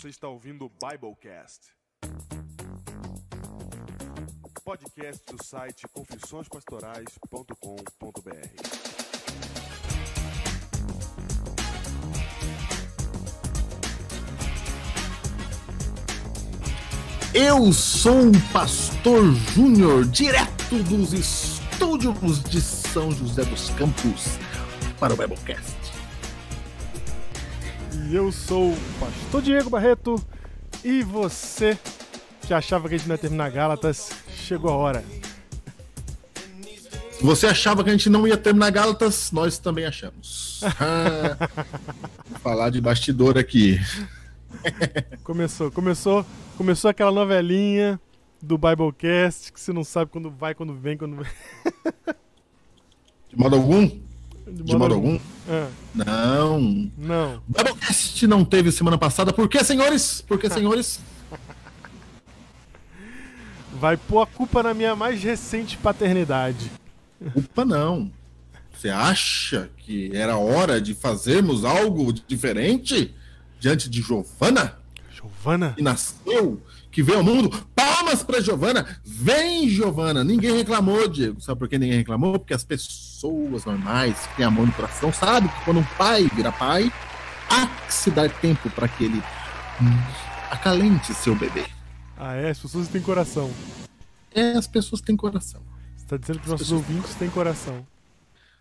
Você está ouvindo o Biblecast. Podcast do site confissõespastorais.com.br. Eu sou um pastor júnior, direto dos estúdios de São José dos Campos, para o Biblecast. E eu sou o pastor Diego Barreto. E você que achava que a gente não ia terminar Gálatas, chegou a hora. Se você achava que a gente não ia terminar Gálatas, nós também achamos. Ah, vou falar de bastidor aqui. Começou, começou, começou aquela novelinha do Biblecast que você não sabe quando vai, quando vem, quando vem. De modo algum? De modo algum? Ah, Não. não. O Biblecast não teve semana passada. Por quê, senhores? Por quê, senhores? Vai pôr a culpa na minha mais recente paternidade. Culpa não. Você acha que era hora de fazermos algo diferente diante de Giovana, Giovana? que nasceu, que veio ao mundo? Palmas para Giovana! Vem, Giovana! Ninguém reclamou, Diego. Sabe por que ninguém reclamou? Porque as pessoas normais que têm amor no coração sabem que quando um pai vira pai, há que se dar tempo para que ele acalente seu bebê. Ah, é? As pessoas têm coração. É, as pessoas têm coração. Você tá dizendo que nossos pessoas- ouvintes têm coração.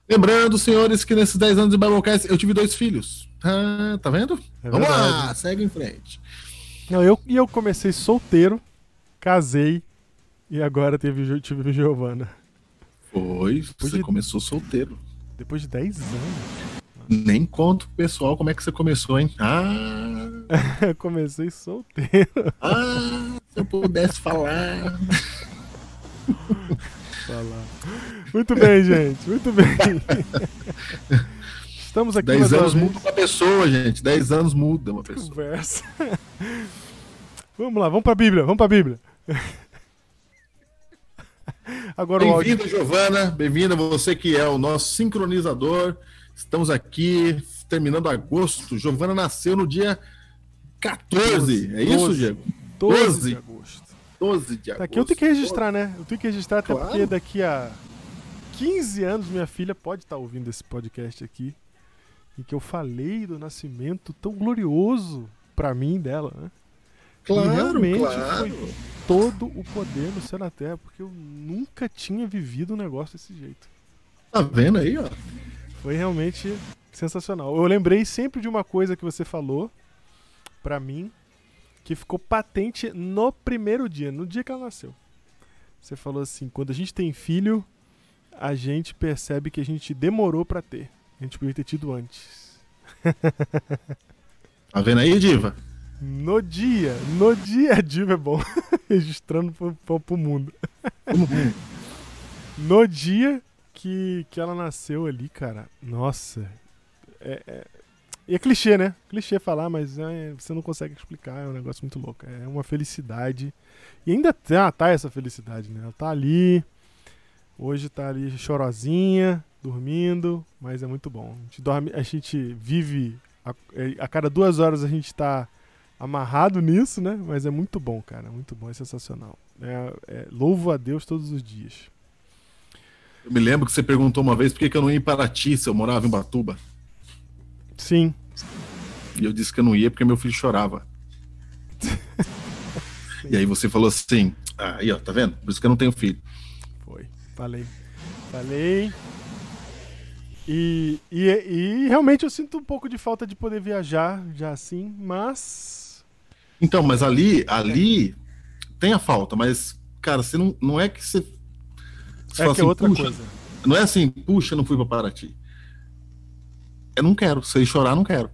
Lembrando, senhores, que nesses 10 anos de Biblecast eu tive dois filhos. Ah, tá vendo? É Vamos lá, verdade. segue em frente. Não, eu, e eu comecei solteiro, casei e agora teve, Jo- tive Giovana. Foi, você de- começou solteiro. Depois de 10 anos. Nem conto pro pessoal como é que você começou, hein? Ah, comecei solteiro. ah se eu pudesse falar. Falar. Muito bem, gente. Muito bem. Estamos aqui 10 mais uma anos vez. muda uma pessoa, gente. 10 anos muda uma pessoa. Conversa. Vamos lá, vamos pra Bíblia, vamos pra Bíblia. Agora o áudio. Bem-vinda, Giovana. Bem-vinda, você que é o nosso sincronizador. Estamos aqui terminando agosto. Giovana nasceu no dia 14. é isso, 12. Diego? 12 12. de agosto. 12 de agosto. Tá aqui eu tenho que registrar, né? Eu tenho que registrar até Claro. porque daqui a 15 anos minha filha pode estar ouvindo esse podcast aqui. Em que eu falei do nascimento tão glorioso pra mim dela, né? Claro, e realmente claro. foi todo o poder no céu na terra, porque eu nunca tinha vivido um negócio desse jeito. Tá vendo aí, ó? Foi realmente sensacional. Eu lembrei sempre de uma coisa que você falou pra mim, que ficou patente no primeiro dia, no dia que ela nasceu. Você falou assim: quando a gente tem filho, a gente percebe que a gente demorou pra ter. A gente podia ter tido antes. Tá vendo aí, Diva? No dia, no dia, a diva é bom. Registrando pro, pro, pro mundo. No dia que, que ela nasceu ali, cara, nossa. É, é, é clichê, né? Clichê falar, mas é, você não consegue explicar, é um negócio muito louco. É uma felicidade. E ainda tá, tá essa felicidade, né? Ela tá ali, hoje tá ali chorosinha, dormindo, mas é muito bom. A gente, dorme, a gente vive, a, é, a cada duas horas a gente tá amarrado nisso, né? Mas é muito bom, cara, muito bom, é sensacional. É, é, louvo a Deus todos os dias. Eu me lembro que você perguntou uma vez por que que eu não ia em Paraty se eu morava em Batuba. Sim, E eu disse que eu não ia porque meu filho chorava. e aí você falou assim: ah, aí, ó, tá vendo? Por isso que eu não tenho filho. Foi. Falei. Falei. E, e, e realmente eu sinto um pouco de falta de poder viajar já assim, mas. Então, mas ali, ali tem a falta, mas, cara, você não, não é que você. você É que é assim, outra "Puxa", coisa. Não é assim, puxa, não fui pra Paraty. Eu não quero. Se chorar, não quero.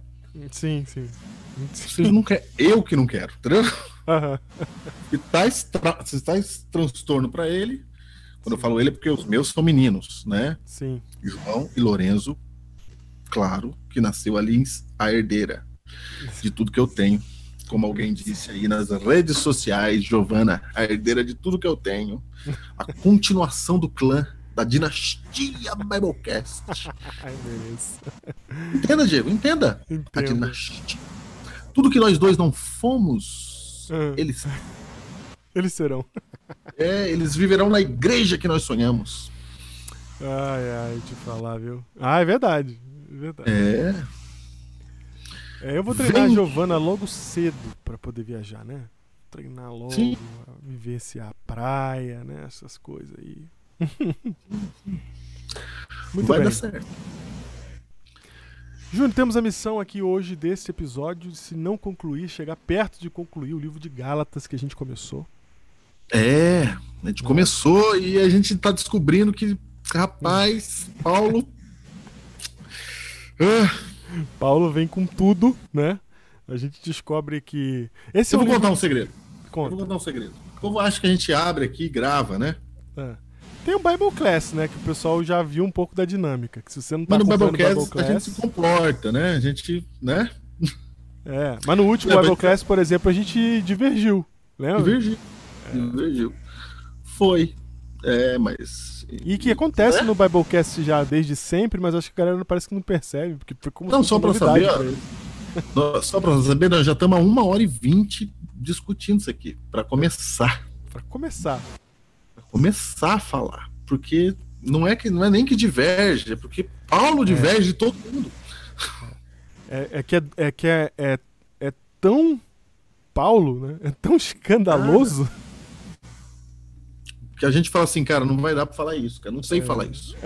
Sim, sim. Você não quer. Eu que não quero, entendeu? Tá, estra... se tá esse transtorno pra ele, quando eu falo ele é porque os meus são meninos, né? Sim. João e Lorenzo, claro, que nasceu ali a herdeira de tudo que eu tenho. Como alguém disse aí nas redes sociais, Giovana, a herdeira de tudo que eu tenho. A continuação do clã, da dinastia Biblecast. Ai, beleza. Entenda, Diego, entenda. A Entendo. dinastia. Tudo que nós dois não fomos, Ah. eles, Eles serão. é, eles viverão na igreja que nós sonhamos. Ai, ai, te falar, viu? Ah, é verdade. É verdade. É, É, eu vou treinar a Vem. Giovana logo cedo pra poder viajar, né? Treinar logo, Sim. vivenciar a praia, né? Essas coisas aí. Muito vai bem. dar certo. Júnior, temos a missão aqui hoje desse episódio, de, se não concluir, chegar perto de concluir o livro de Gálatas que a gente começou. É, a gente começou e a gente tá descobrindo que, rapaz, Paulo. Ah, Paulo vem com tudo, né? A gente descobre que. Esse eu é vou livro. contar um segredo. Eu Conta. vou contar um segredo. O povo acha que a gente abre aqui e grava, né? É. Tem o Bible Class, né? Que o pessoal já viu um pouco da dinâmica. Que se você não tá Mas no o Biblecast Bible a gente Class. se comporta, né? A gente, né? É, mas no último É, Bible mas- Class, por exemplo, a gente divergiu. Lembra? Divergiu. Divergiu. Foi. É, mas. E que acontece É? no Biblecast já desde sempre, mas acho que a galera parece que não percebe, porque foi como Não, só pra saber, pra Só pra saber, nós já estamos a uma hora e vinte discutindo isso aqui. Pra começar. Pra começar. Pra começar a falar. Porque não é, que, não é nem que diverge, é porque Paulo diverge de todo mundo. É, é que, é, é, que é, é, é tão Paulo, né? É tão escandaloso. Que a gente fala assim, cara, não vai dar pra falar isso, cara. Não sei falar isso.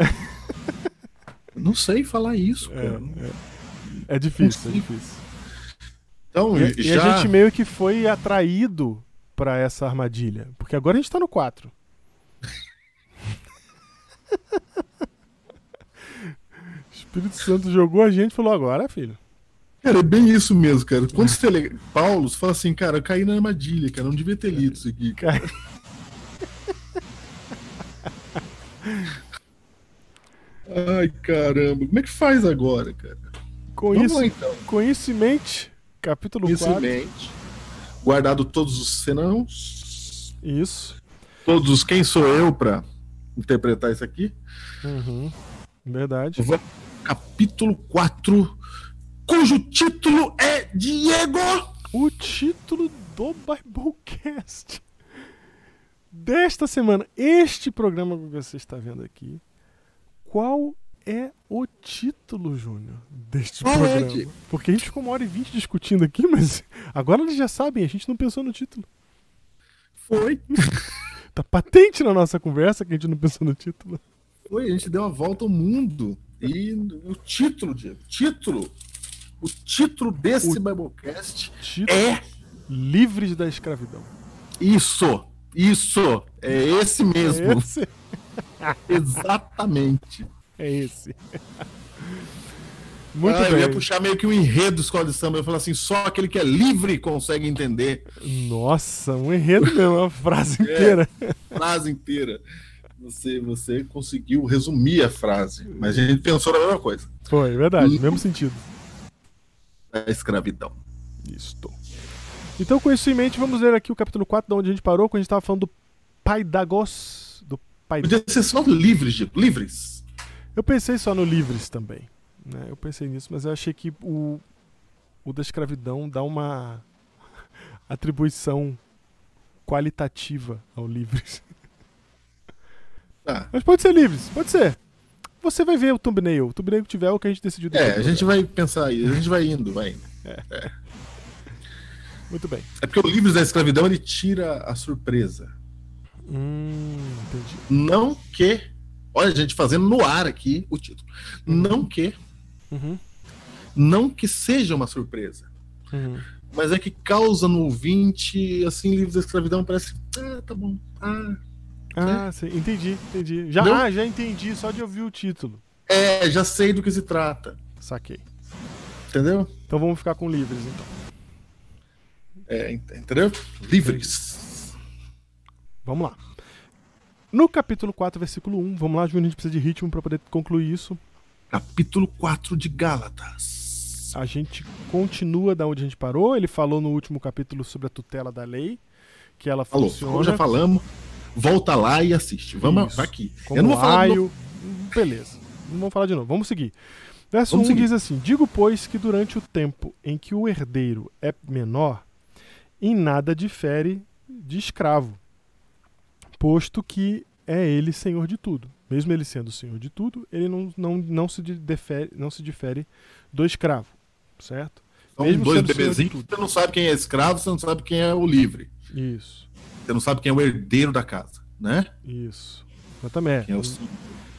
não sei falar isso, É, cara. é, é difícil, é difícil. Então, E, e já. a gente meio que foi atraído pra essa armadilha. Porque agora a gente tá no 4. O Espírito Santo jogou a gente e falou: agora, filho. Cara, é bem isso mesmo, cara. Quando você lê Paulo, fala assim, cara, eu caí na armadilha, cara. Não devia ter lido isso aqui. Cara, Ai, caramba. Como é que faz agora, cara? isso, lá, então. com isso em mente, capítulo Isso 4. em mente. Guardado todos os senãos. Isso. Todos os quem sou eu pra interpretar isso aqui. Uhum. Verdade. Vamos- Capítulo 4, cujo título é Diego. O título do Biblecast desta semana, este programa que você está vendo aqui, qual é o título, Júnior, deste é, programa? Diego? Porque a gente ficou uma hora e vinte discutindo aqui, mas agora eles já sabem, a gente não pensou no título. Foi. Tá patente na nossa conversa que a gente não pensou no título. Foi, a gente deu uma volta ao mundo. E o título, Diego, título. O título desse O- Biblecast Título é Livres da Escravidão. isso. Isso. É esse mesmo. É esse? Exatamente. É esse. Muito Ah, eu ia bem. puxar meio que um enredo escola de samba. Eu falar assim, só aquele que é livre consegue entender Nossa, um enredo mesmo, uma frase É. inteira. frase inteira. Você, você conseguiu resumir a frase, mas a gente pensou na mesma coisa. Foi, verdade, Hum. mesmo sentido. A escravidão. Isto. Então, com isso em mente, vamos ler aqui o capítulo 4, de onde a gente parou, quando a gente estava falando do Paidagos. Do pai... Podia ser só livres, Diego, livres. Eu pensei só no Livres também. Né? Eu pensei nisso, mas eu achei que o, o da escravidão dá uma atribuição qualitativa ao Livres. Tá. Mas pode ser Livres, pode ser. Você vai ver o thumbnail. O thumbnail que tiver é o que a gente decidiu. É, a gente vai pensar aí, a gente vai indo, vai indo. Muito bem. É porque o livros da escravidão ele tira a surpresa. Hum, entendi. Não que. Olha, a gente fazendo no ar aqui o título. Não que. Uhum, Não que seja uma surpresa. uhum. Mas é que causa no ouvinte, assim, livros da escravidão parece. Ah, tá bom. Ah. Ah, sim, entendi, entendi. Já, ah, já entendi, só de ouvir o título. É, já sei do que se trata. Saquei. Entendeu? Então vamos ficar com livres, então. É, ent- entendeu? Livres. Vamos lá. No capítulo 4, versículo 1, vamos lá, Júnior, a gente precisa de ritmo para poder concluir isso. Capítulo 4 de Gálatas. A gente continua da onde a gente parou. Ele falou no último capítulo sobre a tutela da lei, que ela Falou, funciona já falamos, volta lá e assiste. Vamos Isso. aqui. como Eu não vou falar. Beleza. Não vamos falar de novo. Vamos seguir. Verso Vamos 1 seguir. diz assim: Digo, pois, que durante o tempo em que o herdeiro é menor, em nada difere de escravo, posto que é ele senhor de tudo. Mesmo ele sendo senhor de tudo, ele não, não, não, se, difere, não se difere do escravo, certo? São Mesmo dois bebezinhos, você não sabe quem é escravo, você não sabe quem é o livre. Isso, Você não sabe quem é o herdeiro da casa, né? isso. Exatamente. Quem é o.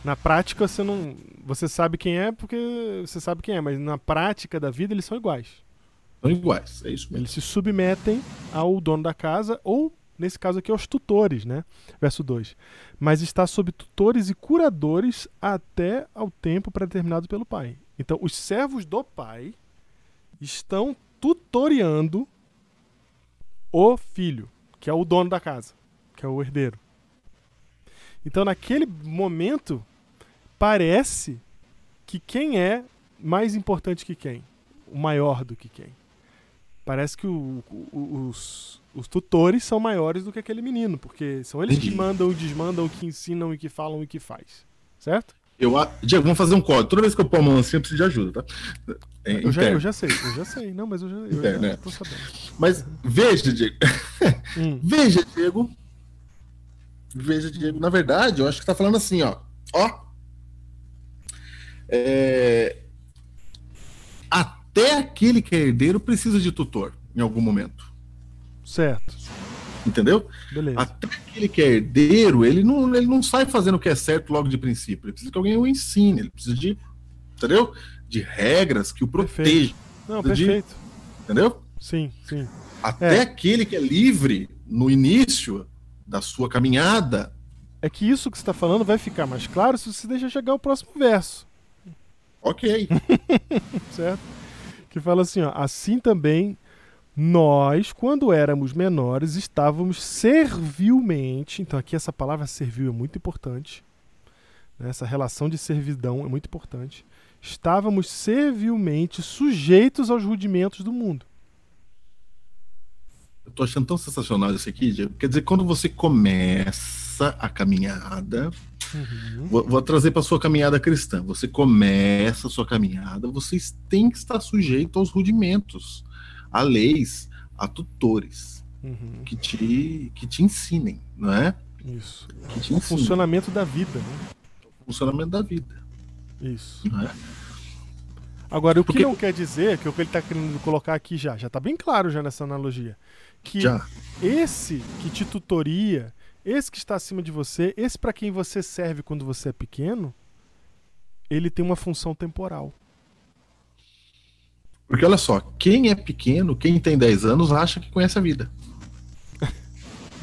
Na prática, você não. Você sabe quem é porque você sabe quem é, mas na prática da vida eles são iguais. São iguais, é isso mesmo. Eles se submetem ao dono da casa, ou, nesse caso aqui, aos tutores, né? Verso 2. Mas está sob tutores e curadores até ao tempo predeterminado pelo pai. Então, os servos do pai estão tutoriando o filho, que é o dono da casa, que é o herdeiro. Então, naquele momento, parece que quem é mais importante que quem? O maior do que quem? Parece que o- o- os, os tutores são maiores do que aquele menino, porque são eles que mandam, desmandam, que ensinam e que falam e que faz. Certo? Eu, Diego, vamos fazer um código. Toda vez que eu pôr a mão assim, eu preciso de ajuda, tá? É, Eu já, eu já sei, eu já sei. Não, mas eu já, eu já Interno, é. tô sabendo. Mas veja, Diego. Hum, Veja, Diego. Veja, Diego. Na verdade, eu acho que tá falando assim, ó. Ó. É, Até aquele que é herdeiro precisa de tutor em algum momento. certo. Entendeu? Beleza. Até aquele que é herdeiro, ele não, ele não sai fazendo o que é certo logo de princípio. Ele precisa que alguém o ensine. Ele precisa de. Entendeu? De regras que o protejam. Não, de- perfeito. Entendeu? Sim, sim. Até É. aquele que é livre no início da sua caminhada. É que isso que você está falando vai ficar mais claro se você deixa chegar o próximo verso. Ok. certo? Que fala assim, ó, assim também nós, quando éramos menores, estávamos servilmente, então aqui essa palavra servil é muito importante, né? essa relação de servidão é muito importante, estávamos servilmente sujeitos aos rudimentos do mundo. Eu tô achando tão sensacional isso aqui, Diego. Quer dizer, quando você começa a caminhada, Uhum. vou, vou trazer para sua caminhada cristã. Você começa a sua caminhada, vocês têm que estar sujeito aos rudimentos, a leis, a tutores Uhum. que te, que te ensinem, não é? Isso. Que O funcionamento da vida, né? o funcionamento da vida, Isso. é? Agora, o que Porque- não quer dizer, que é o que ele está querendo colocar aqui já, já tá bem claro já nessa analogia, que Já. esse que te tutoria, esse que está acima de você, esse para quem você serve quando você é pequeno, ele tem uma função temporal. Porque olha só, quem é pequeno, quem tem 10 anos, acha que conhece a vida.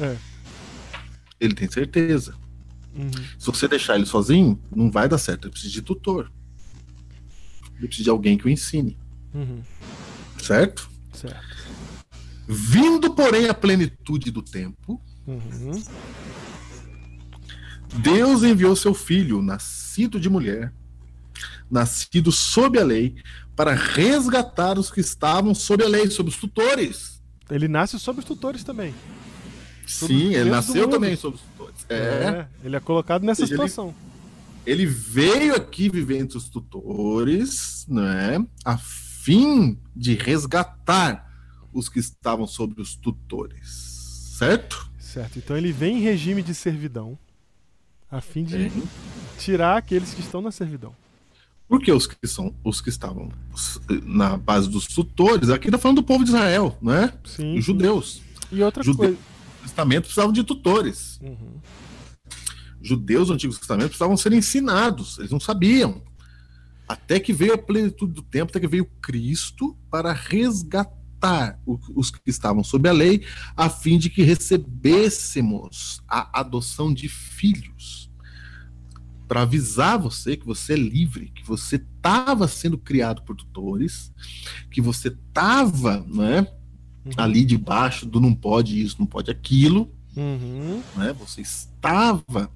É. Ele tem certeza. Uhum. Se você deixar ele sozinho, não vai dar certo. Ele precisa de tutor. Ele precisa de alguém que o ensine. Uhum. Certo? Certo. Vindo, porém, a plenitude do tempo, Uhum. Deus enviou seu filho, nascido de mulher, nascido sob a lei, para resgatar os que estavam sob a lei, sob os tutores. Ele nasce sob os tutores também. Sob Sim, ele nasceu também sob os tutores. É. ele é colocado nessa ele- situação. Ele veio aqui viver entre os tutores, né, a fim de resgatar os que estavam sobre os tutores. Certo? Certo. Então ele vem em regime de servidão, a fim de tirar aqueles que estão na servidão. Porque os que são os que estavam na base dos tutores, aqui tá falando do povo de Israel, né? Sim. Os judeus. E outra Jude- coisa. Testamento precisavam de tutores. Uhum. Judeus do Antigo Testamento precisavam ser ensinados, eles não sabiam. Até que veio a plenitude do tempo, até que veio Cristo para resgatar o- os que estavam sob a lei, a fim de que recebêssemos a adoção de filhos. Para avisar você que você é livre, que você estava sendo criado por tutores, que você estava né, Uhum. ali debaixo do não pode isso, não pode aquilo, Uhum. né? Você estava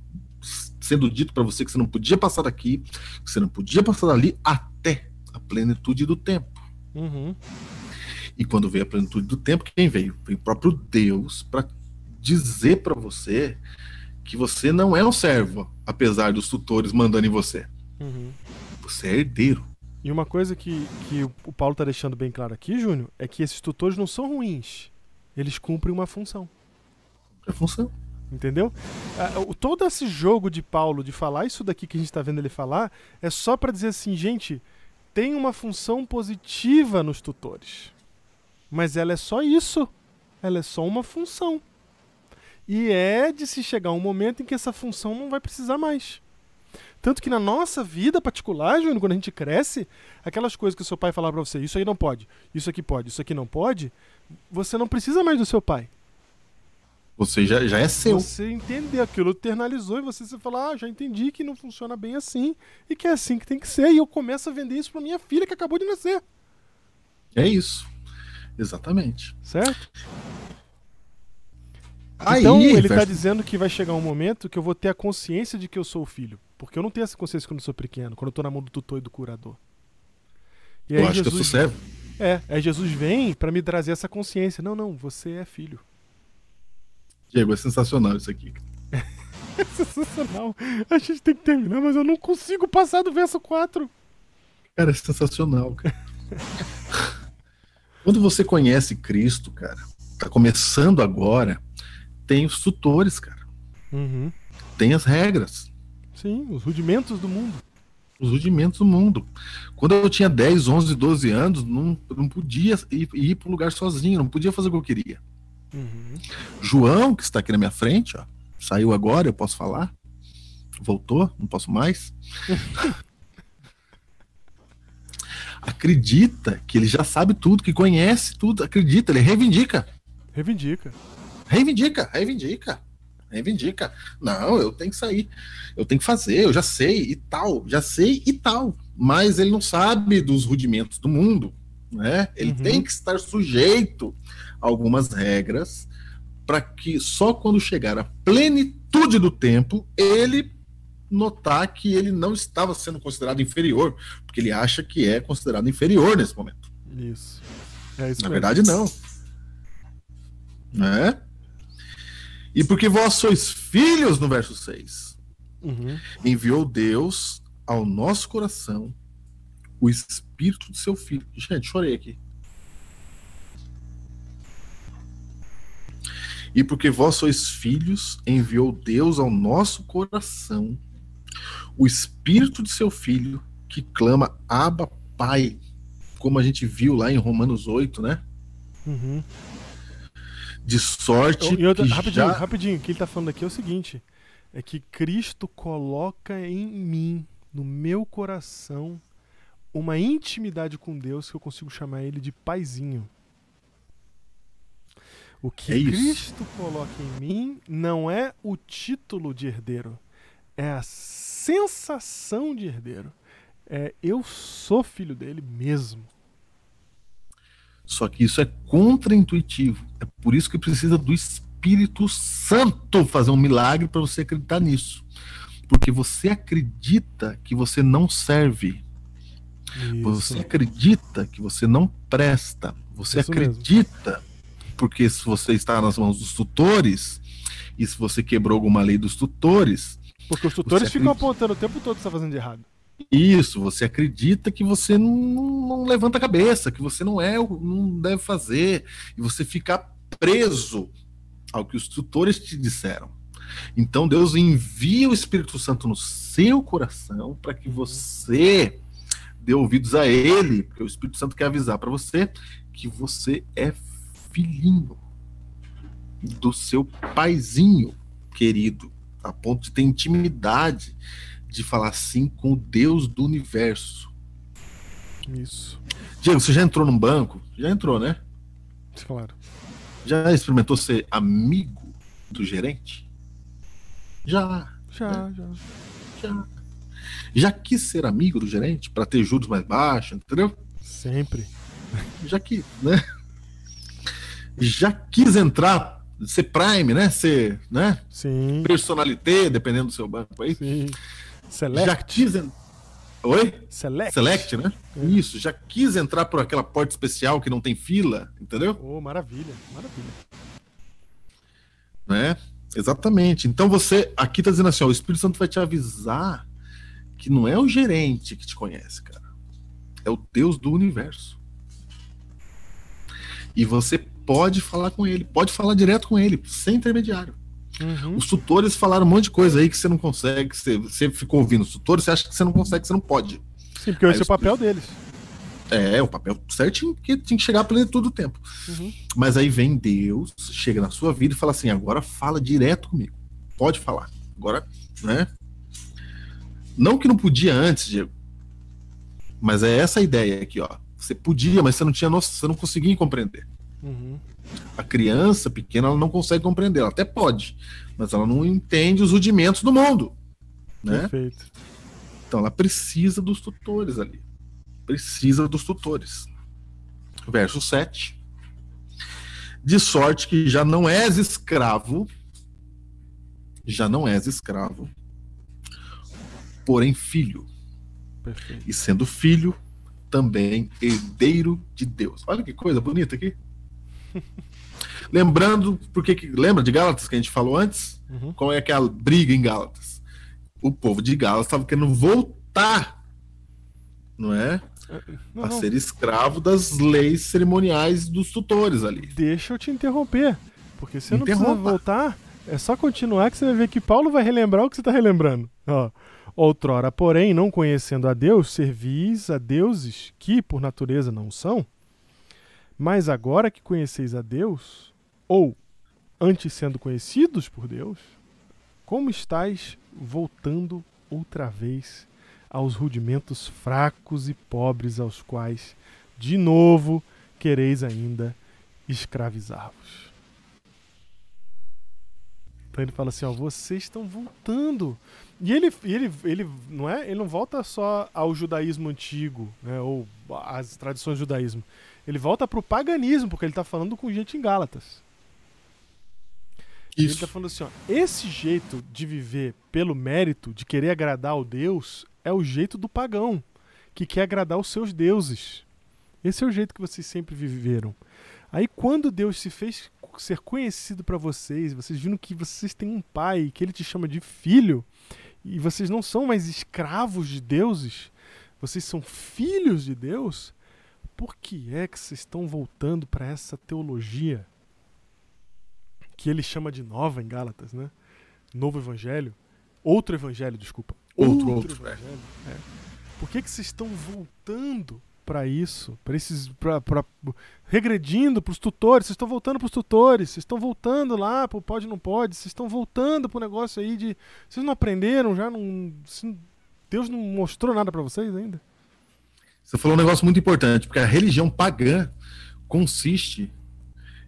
sendo dito para você que você não podia passar daqui, que você não podia passar dali até a plenitude do tempo. Uhum. E quando veio a plenitude do tempo, quem veio? Veio o próprio Deus para dizer para você que você não é um servo, apesar dos tutores mandando em você. Uhum. Você é herdeiro. E uma coisa que, que o Paulo tá deixando bem claro aqui, Júnior, é que esses tutores não são ruins. Eles cumprem uma função. É função. Entendeu? Ah, Todo esse jogo de Paulo de falar isso daqui que a gente tá vendo ele falar é só pra dizer assim, gente, tem uma função positiva nos tutores. Mas ela é só isso. Ela é só uma função. E é de se chegar um momento em que essa função não vai precisar mais. Tanto que na nossa vida particular, Júnior, quando a gente cresce, aquelas coisas que o seu pai falava pra você, isso aí não pode, isso aqui pode, isso aqui não pode, você não precisa mais do seu pai. Você já, já é seu. Você entendeu aquilo, internalizou e você, você fala, ah, já entendi que não funciona bem assim e que é assim que tem que ser. E eu começo a vender isso pra minha filha que acabou de nascer, É isso. Exatamente. certo? Aí, então ele tá verso- dizendo que vai chegar um momento que eu vou ter a consciência de que eu sou o filho. Porque eu não tenho essa consciência quando eu sou pequeno, quando eu tô na mão do tutor e do curador. E eu acho que eu sou servo. É, aí Jesus vem pra me trazer essa consciência. Não, não, você é filho. Diego, é sensacional isso aqui. É sensacional. A gente tem que terminar, mas eu não consigo passar do verso 4. Cara, é sensacional, cara. Quando você conhece Cristo, cara, tá começando agora, tem os tutores, cara. Uhum. Tem as regras, Sim, os rudimentos do mundo. os rudimentos do mundo. Quando eu tinha 10, 11, 12 anos, não, não podia ir, ir para um lugar sozinho, não podia fazer o que eu queria. Uhum. João, que está aqui na minha frente, ó, saiu agora, eu posso falar? Voltou, não posso mais. acredita que ele já sabe tudo, que conhece tudo, acredita, ele reivindica. Reivindica. Reivindica, reivindica, reivindica. Não, eu tenho que sair, eu tenho que fazer, eu já sei e tal, já sei e tal. Mas ele não sabe dos rudimentos do mundo, né? Ele Uhum. tem que estar sujeito a algumas regras para que só quando chegar a plenitude do tempo ele notar que ele não estava sendo considerado inferior, porque ele acha que é considerado inferior nesse momento. Isso. É isso Na mesmo. verdade, não. Né? E porque vós sois filhos, no verso 6, Uhum. enviou Deus ao nosso coração o espírito do seu filho. Gente, chorei aqui. E porque vós sois filhos, enviou Deus ao nosso coração o espírito de seu filho que clama Abba Pai, como a gente viu lá em Romanos 8, né? Uhum. De sorte E outra- que rapidinho, já... rapidinho, o que ele tá falando aqui é o seguinte: é que Cristo coloca em mim, no meu coração, uma intimidade com Deus que eu consigo chamar ele de paizinho. O que É. Cristo coloca em mim não é o título de herdeiro, é a sensação de herdeiro. É eu sou filho dele mesmo. Só que isso é contraintuitivo. É por isso que precisa do Espírito Santo fazer um milagre para você acreditar nisso. Porque você acredita que você não serve. Você acredita que você não presta. Você Isso mesmo. acredita porque se você está nas mãos dos tutores e se você quebrou alguma lei dos tutores, Porque os tutores Você ficam acredita- apontando o tempo todo que você tá fazendo de errado. Isso, você acredita que você não, não levanta a cabeça, que você não é, não deve fazer, e você fica preso ao que os tutores te disseram. Então Deus envia o Espírito Santo no seu coração para que você dê ouvidos a ele, porque o Espírito Santo quer avisar para você que você é filhinho do seu paizinho querido, a ponto de ter intimidade de falar assim com o Deus do universo. Isso. Diego, você já entrou num banco? Já entrou, né? Claro. Já experimentou ser amigo do gerente? Já, Já, já. já. Já quis ser amigo do gerente para ter juros mais baixos, entendeu? Sempre. Já quis, né? Já quis entrar, ser prime, né? Ser, né? Sim. Personalité, dependendo do seu banco aí. Sim. Já Select. quis en- Oi? Select. Select, né? Isso, já quis entrar por aquela porta especial que não tem fila, entendeu? Oh, maravilha. Maravilha. Né? Exatamente. Então você, aqui tá dizendo assim, ó, o Espírito Santo vai te avisar que não é o gerente que te conhece, cara. é o Deus do universo. E você pode falar com ele, pode falar direto com ele, sem intermediário. Uhum. Os tutores falaram um monte de coisa aí que você não consegue, que você, você ficou ouvindo os tutores, você acha que você não consegue, você não pode. Sim, porque Aí esse é o papel deles. É, o papel certinho, que tinha que chegar à plenitude do tempo. Uhum. Mas aí vem Deus, chega na sua vida e fala assim: agora fala direto comigo. Pode falar. Agora, né? Não que não podia antes, Diego. Mas é essa a ideia aqui, ó. Você podia, mas você não tinha noção, você não conseguia compreender. Uhum. A criança pequena ela não consegue compreender, ela até pode, mas ela não entende os rudimentos do mundo, né? Perfeito. Então ela precisa dos tutores ali. Precisa dos tutores. Verso 7. De sorte que já não és escravo, já não és escravo, porém filho, Perfeito. e sendo filho, também herdeiro de Deus. Olha que coisa bonita aqui. Lembrando, porque que, lembra de Gálatas que a gente falou antes? Uhum. Qual é aquela briga em Gálatas? O povo de Gálatas estava querendo voltar, não é? Não, a não, ser escravo das leis cerimoniais dos tutores ali. Deixa eu te interromper. Porque você não precisa voltar. É só continuar que você vai ver que Paulo vai relembrar o que você está relembrando. Ó. Outrora, porém, não conhecendo a Deus, servis a deuses que, por natureza, não são. Mas agora que conheceis a Deus, ou antes sendo conhecidos por Deus, como estáis voltando outra vez aos rudimentos fracos e pobres aos quais, de novo, quereis ainda escravizar-vos. Então ele fala assim, ó, vocês estão voltando. E ele, ele, ele não é, ele não volta só ao judaísmo antigo, né, ou às tradições do judaísmo. Ele volta para o paganismo, porque ele está falando com gente em Gálatas. Ele está falando assim, ó, esse jeito de viver pelo mérito, de querer agradar ao Deus, é o jeito do pagão, que quer agradar os seus deuses. Esse é o jeito que vocês sempre viveram. Aí quando Deus se fez ser conhecido para vocês, vocês viram que vocês têm um pai, que ele te chama de filho, e vocês não são mais escravos de deuses, vocês são filhos de Deus, por que é que vocês estão voltando para essa teologia que ele chama de nova em Gálatas, né? Novo evangelho, outro evangelho, desculpa. Outro, outro, é. evangelho. é. Por que que vocês estão voltando para isso, para esses, pra, pra- regredindo para os tutores? Vocês estão voltando para os tutores? Vocês estão voltando lá para o pode não pode? Vocês estão voltando para o negócio aí de, vocês não aprenderam já? Não, Deus não mostrou nada para vocês ainda? Você falou um negócio muito importante, porque a religião pagã consiste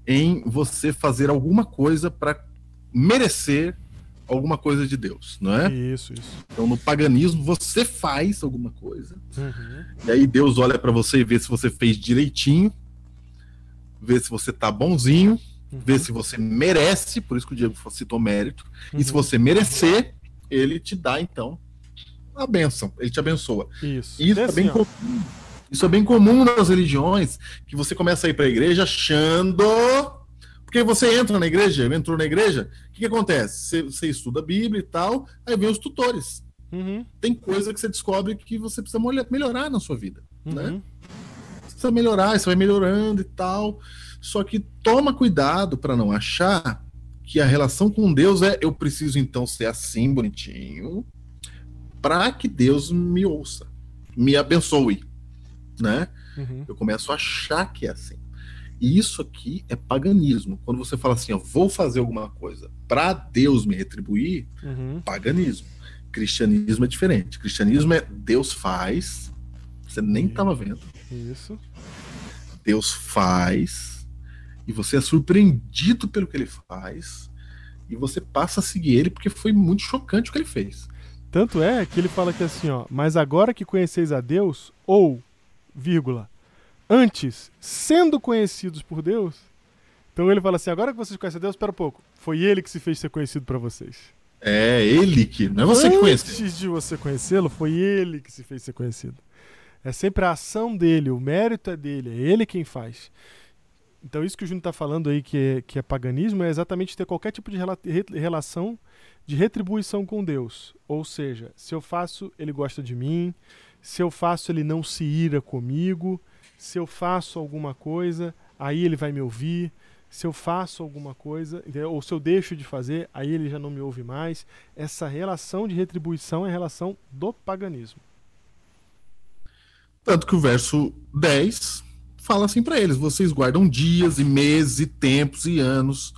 em você fazer alguma coisa para merecer alguma coisa de Deus, não é? Isso, isso. Então no paganismo você faz alguma coisa Uhum. e aí Deus olha para você e vê se você fez direitinho, vê se você tá bonzinho, vê se você merece, por isso que o Diego citou mérito, e se Uhum. você merecer, ele te dá então a bênção, ele te abençoa. Isso. Isso É é, bem comum. Isso é bem comum nas religiões, que você começa a ir para a igreja achando. Porque você entra na igreja, entrou na igreja, o que, que acontece? Você, você estuda a Bíblia e tal, aí vem os tutores. Uhum. Tem coisa que você descobre que você precisa melhorar na sua vida. Né? Uhum. Você precisa melhorar, você vai melhorando e tal. Só que toma cuidado para não achar que a relação com Deus é eu preciso então ser assim, bonitinho, para que Deus me ouça, me abençoe, né? Uhum. Eu começo a achar que é assim. E isso aqui é paganismo. Quando você fala assim, ó, vou fazer alguma coisa para Deus me retribuir, Uhum. paganismo. Cristianismo é diferente. Cristianismo é Deus faz, você nem estava vendo. Isso. Deus faz e você é surpreendido pelo que ele faz e você passa a seguir ele porque foi muito chocante o que ele fez. Tanto é que ele fala que assim, ó, mas agora que conheceis a Deus, ou, vírgula, antes, sendo conhecidos por Deus, então ele fala assim, agora que vocês conhecem a Deus, espera um pouco, foi ele que se fez ser conhecido pra vocês. É ele que, não é você que conhece. Antes de você conhecê-lo, foi ele que se fez ser conhecido. É sempre a ação dele, o mérito é dele, é ele quem faz. Então isso que o Júnior está falando aí, que é, que é paganismo, é exatamente ter qualquer tipo de rela- re- relação de retribuição com Deus. Ou seja, se eu faço, ele gosta de mim. Se eu faço, ele não se ira comigo. Se eu faço alguma coisa, aí ele vai me ouvir. Se eu faço alguma coisa, ou se eu deixo de fazer, aí ele já não me ouve mais. Essa relação de retribuição é a relação do paganismo. Tanto que o verso 10 fala assim para eles: vocês guardam dias e meses e tempos e anos.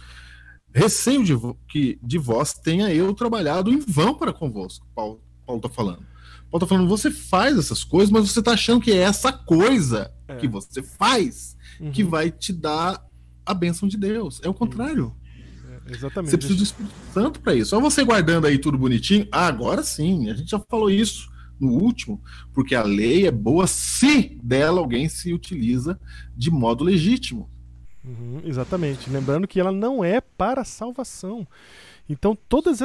Receio de que de vós tenha eu trabalhado em vão para convosco. Paulo, Paulo tá falando. Paulo tá falando, você faz essas coisas, mas você tá achando que é essa coisa é. que você faz uhum. que vai te dar a bênção de Deus. É o contrário. É, exatamente. Você precisa do Espírito Santo para isso. Só você guardando aí tudo bonitinho. Ah, agora sim, a gente já falou isso no último, porque a lei é boa se dela alguém se utiliza de modo legítimo. Uhum, exatamente. Lembrando que ela não é para salvação. Então, todos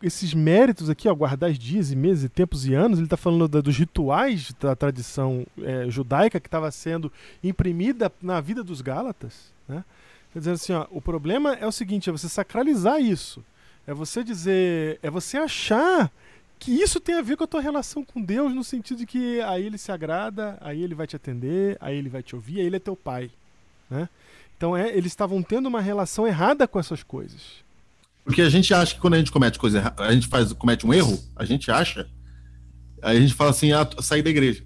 esses méritos aqui, ó, guardar dias e meses, e tempos e anos, ele está falando da, dos rituais da tradição é, judaica que estava sendo imprimida na vida dos Gálatas. Né? Quer dizer assim, ó, o problema é o seguinte: é você sacralizar isso. É você dizer, é você achar que isso tem a ver com a tua relação com Deus, no sentido de que aí ele se agrada, aí ele vai te atender, aí ele vai te ouvir, aí ele é teu pai. Né? Então é, eles estavam tendo uma relação errada com essas coisas. Porque a gente acha que quando a gente comete coisa errada, a gente faz, comete um erro, a gente acha, aí a gente fala assim, ah, sair da igreja.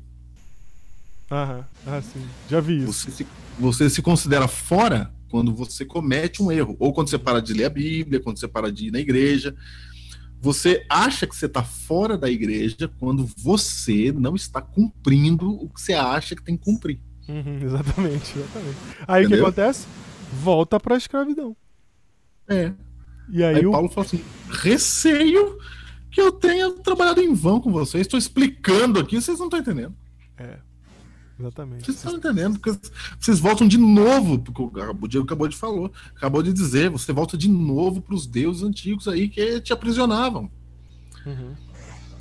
Aham, ah, sim. Já vi isso. Você se, você se considera fora quando você comete um erro. Ou quando você para de ler a Bíblia, quando você para de ir na igreja. Você acha que você está fora da igreja quando você não está cumprindo o que você acha que tem que cumprir. Uhum, exatamente, exatamente. Aí o que acontece? Volta para a escravidão. É. E aí, aí o... Paulo fala assim: receio que eu tenha trabalhado em vão com vocês. Estou explicando aqui, vocês não estão entendendo. É. Exatamente. Vocês estão entendendo, porque vocês voltam de novo, porque o Diego acabou de falar, acabou de dizer, você volta de novo para os deuses antigos aí que te aprisionavam. Uhum.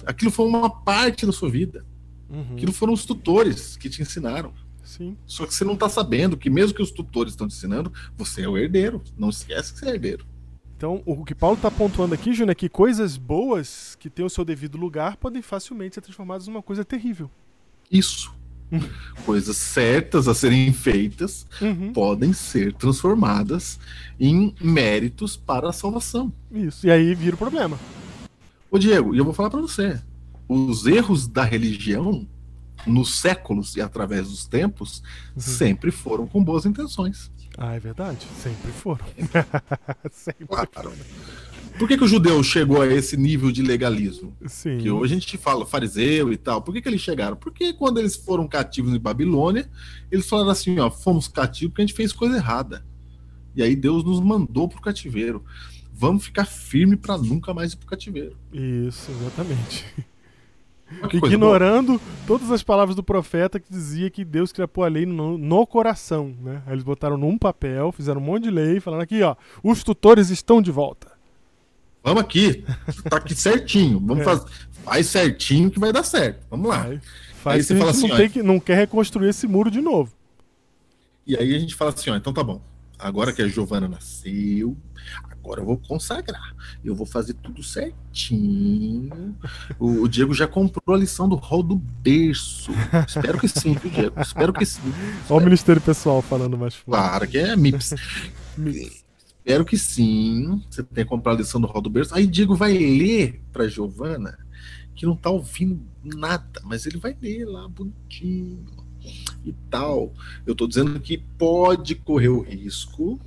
Aquilo foi uma parte da sua vida. Uhum. Aquilo foram os tutores que te ensinaram. Sim. Só que você não está sabendo que mesmo que os tutores estão te ensinando, você é o herdeiro. Não esquece que você é herdeiro. Então, o que Paulo está pontuando aqui, Júnior, é que coisas boas que têm o seu devido lugar podem facilmente ser transformadas numa coisa terrível. Isso coisas certas a serem feitas uhum. podem ser transformadas em méritos para a salvação. Isso, e aí vira o problema. Ô Diego, e eu vou falar para você: os erros da religião nos séculos e através dos tempos uhum. sempre foram com boas intenções. Ah, é verdade, sempre foram. sempre claro. foram. Por que, que o judeu chegou a esse nível de legalismo? Sim. Que hoje a gente fala fariseu e tal. Por que, que eles chegaram? Porque quando eles foram cativos em Babilônia, eles falaram assim: ó, fomos cativos porque a gente fez coisa errada. E aí Deus nos mandou pro cativeiro. Vamos ficar firme para nunca mais ir pro cativeiro. Isso, exatamente. Ignorando todas as palavras do profeta que dizia que Deus queria pôr a lei no, no coração, né? Aí eles botaram num papel, fizeram um monte de lei, falando aqui, ó, os tutores estão de volta. Vamos aqui. Tá aqui certinho. Vamos é. fazer. Faz certinho que vai dar certo. Vamos lá. Aí, faz aí você fala assim, não, ó, que, não quer reconstruir esse muro de novo. E aí a gente fala assim, ó, então tá bom. Agora que a Giovana nasceu, agora eu vou consagrar. Eu vou fazer tudo certinho. O, o Diego já comprou a lição do rol do berço. Espero que sim, viu, Diego? Espero que sim. Olha o Ministério Pessoal falando mais forte. Claro que é MIPS. MIPS. Espero que sim. Você tenha comprado a lição do Rodo Berço. Aí Diego vai ler para Giovana, que não tá ouvindo nada, mas ele vai ler lá bonitinho e tal. Eu tô dizendo que pode correr o risco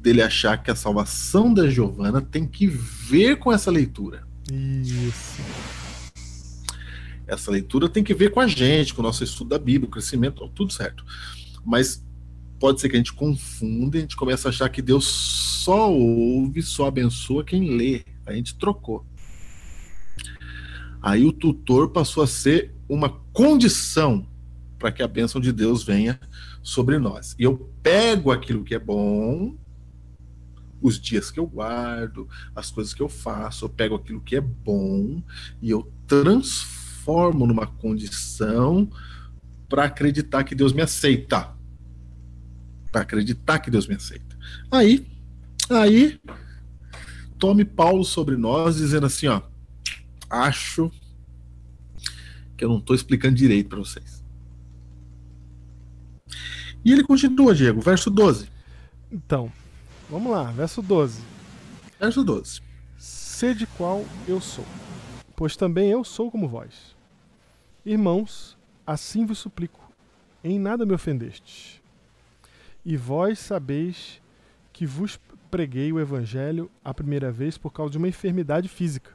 dele achar que a salvação da Giovana tem que ver com essa leitura. Isso. Essa leitura tem que ver com a gente, com o nosso estudo da Bíblia, o crescimento, tudo certo. Mas pode ser que a gente confunda, a gente começa a achar que Deus só ouve, só abençoa quem lê. A gente trocou. Aí o tutor passou a ser uma condição para que a bênção de Deus venha sobre nós. E eu pego aquilo que é bom, os dias que eu guardo, as coisas que eu faço, eu pego aquilo que é bom e eu transformo numa condição para acreditar que Deus me aceita para acreditar que Deus me aceita. Aí, aí, tome Paulo sobre nós, dizendo assim, ó, acho que eu não estou explicando direito para vocês. E ele continua, Diego, verso 12. Então, vamos lá, verso 12. Verso 12. Sede qual eu sou, pois também eu sou como vós. Irmãos, assim vos suplico, em nada me ofendestes. E vós sabeis que vos preguei o evangelho a primeira vez por causa de uma enfermidade física.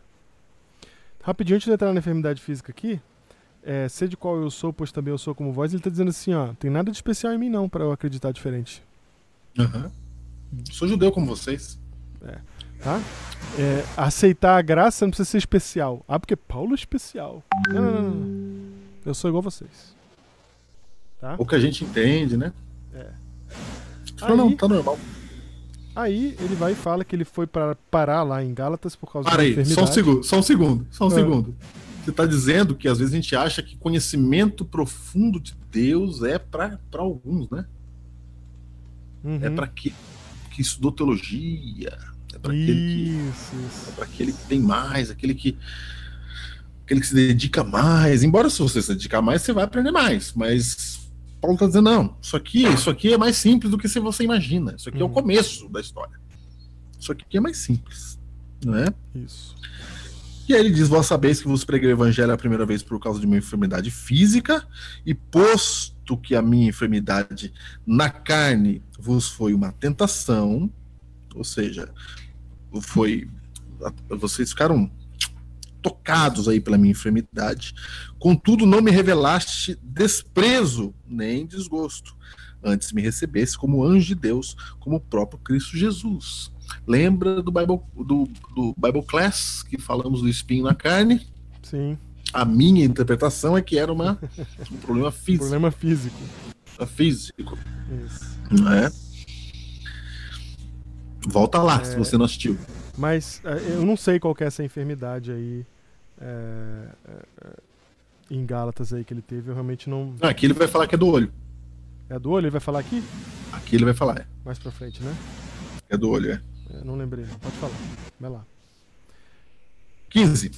Rapidinho, antes de entrar na enfermidade física aqui, é, sede qual eu sou, pois também eu sou como vós, ele está dizendo assim, ó, tem nada de especial em mim não para eu acreditar diferente. Uhum. Sou judeu como vocês. tá? É, aceitar a graça não precisa ser especial. Ah, porque Paulo é especial. Não, não, não, não. Eu sou igual a vocês. Tá? O que a gente entende, né? É. Não, não, Aí- tá normal. Aí ele vai e fala que ele foi para parar lá em Gálatas por causa Para da aí, enfermidade. só um segundo, só um segundo, só um Ah. segundo. Você está dizendo que às vezes a gente acha que conhecimento profundo de Deus é para alguns, né? Uhum. É para que, que estudou teologia, é para aquele para aquele que tem mais, aquele que aquele que se dedica mais. Embora se você se dedicar mais, você vai aprender mais, mas Paulo está dizendo não, isso aqui, isso aqui é mais simples do que se você imagina. Isso aqui é o Uhum. começo da história. Isso aqui é mais simples, né? Isso. E aí ele diz: Vós sabeis que vos preguei o evangelho a primeira vez por causa de uma enfermidade física, e posto que a minha enfermidade na carne vos foi uma tentação, ou seja, foi. Vocês ficaram tocados aí pela minha enfermidade, contudo não me revelaste desprezo nem desgosto, antes me recebesse como anjo de Deus, como o próprio Cristo Jesus. Lembra do Bible, do, do Bible Class, que falamos do espinho na carne? Sim. A minha interpretação é que era uma, um problema físico. Problema físico. físico Isso. não é? Volta lá, se você não assistiu. Mas é, eu não sei qual que é essa enfermidade aí é, é, é, em Gálatas aí que ele teve. Eu realmente não. Ah, Aqui ele vai falar que é do olho. É do olho? Ele vai falar aqui? Aqui ele vai falar, é. Mais pra frente, né? É do olho, é. É, não lembrei. Pode falar. Vai lá. 15.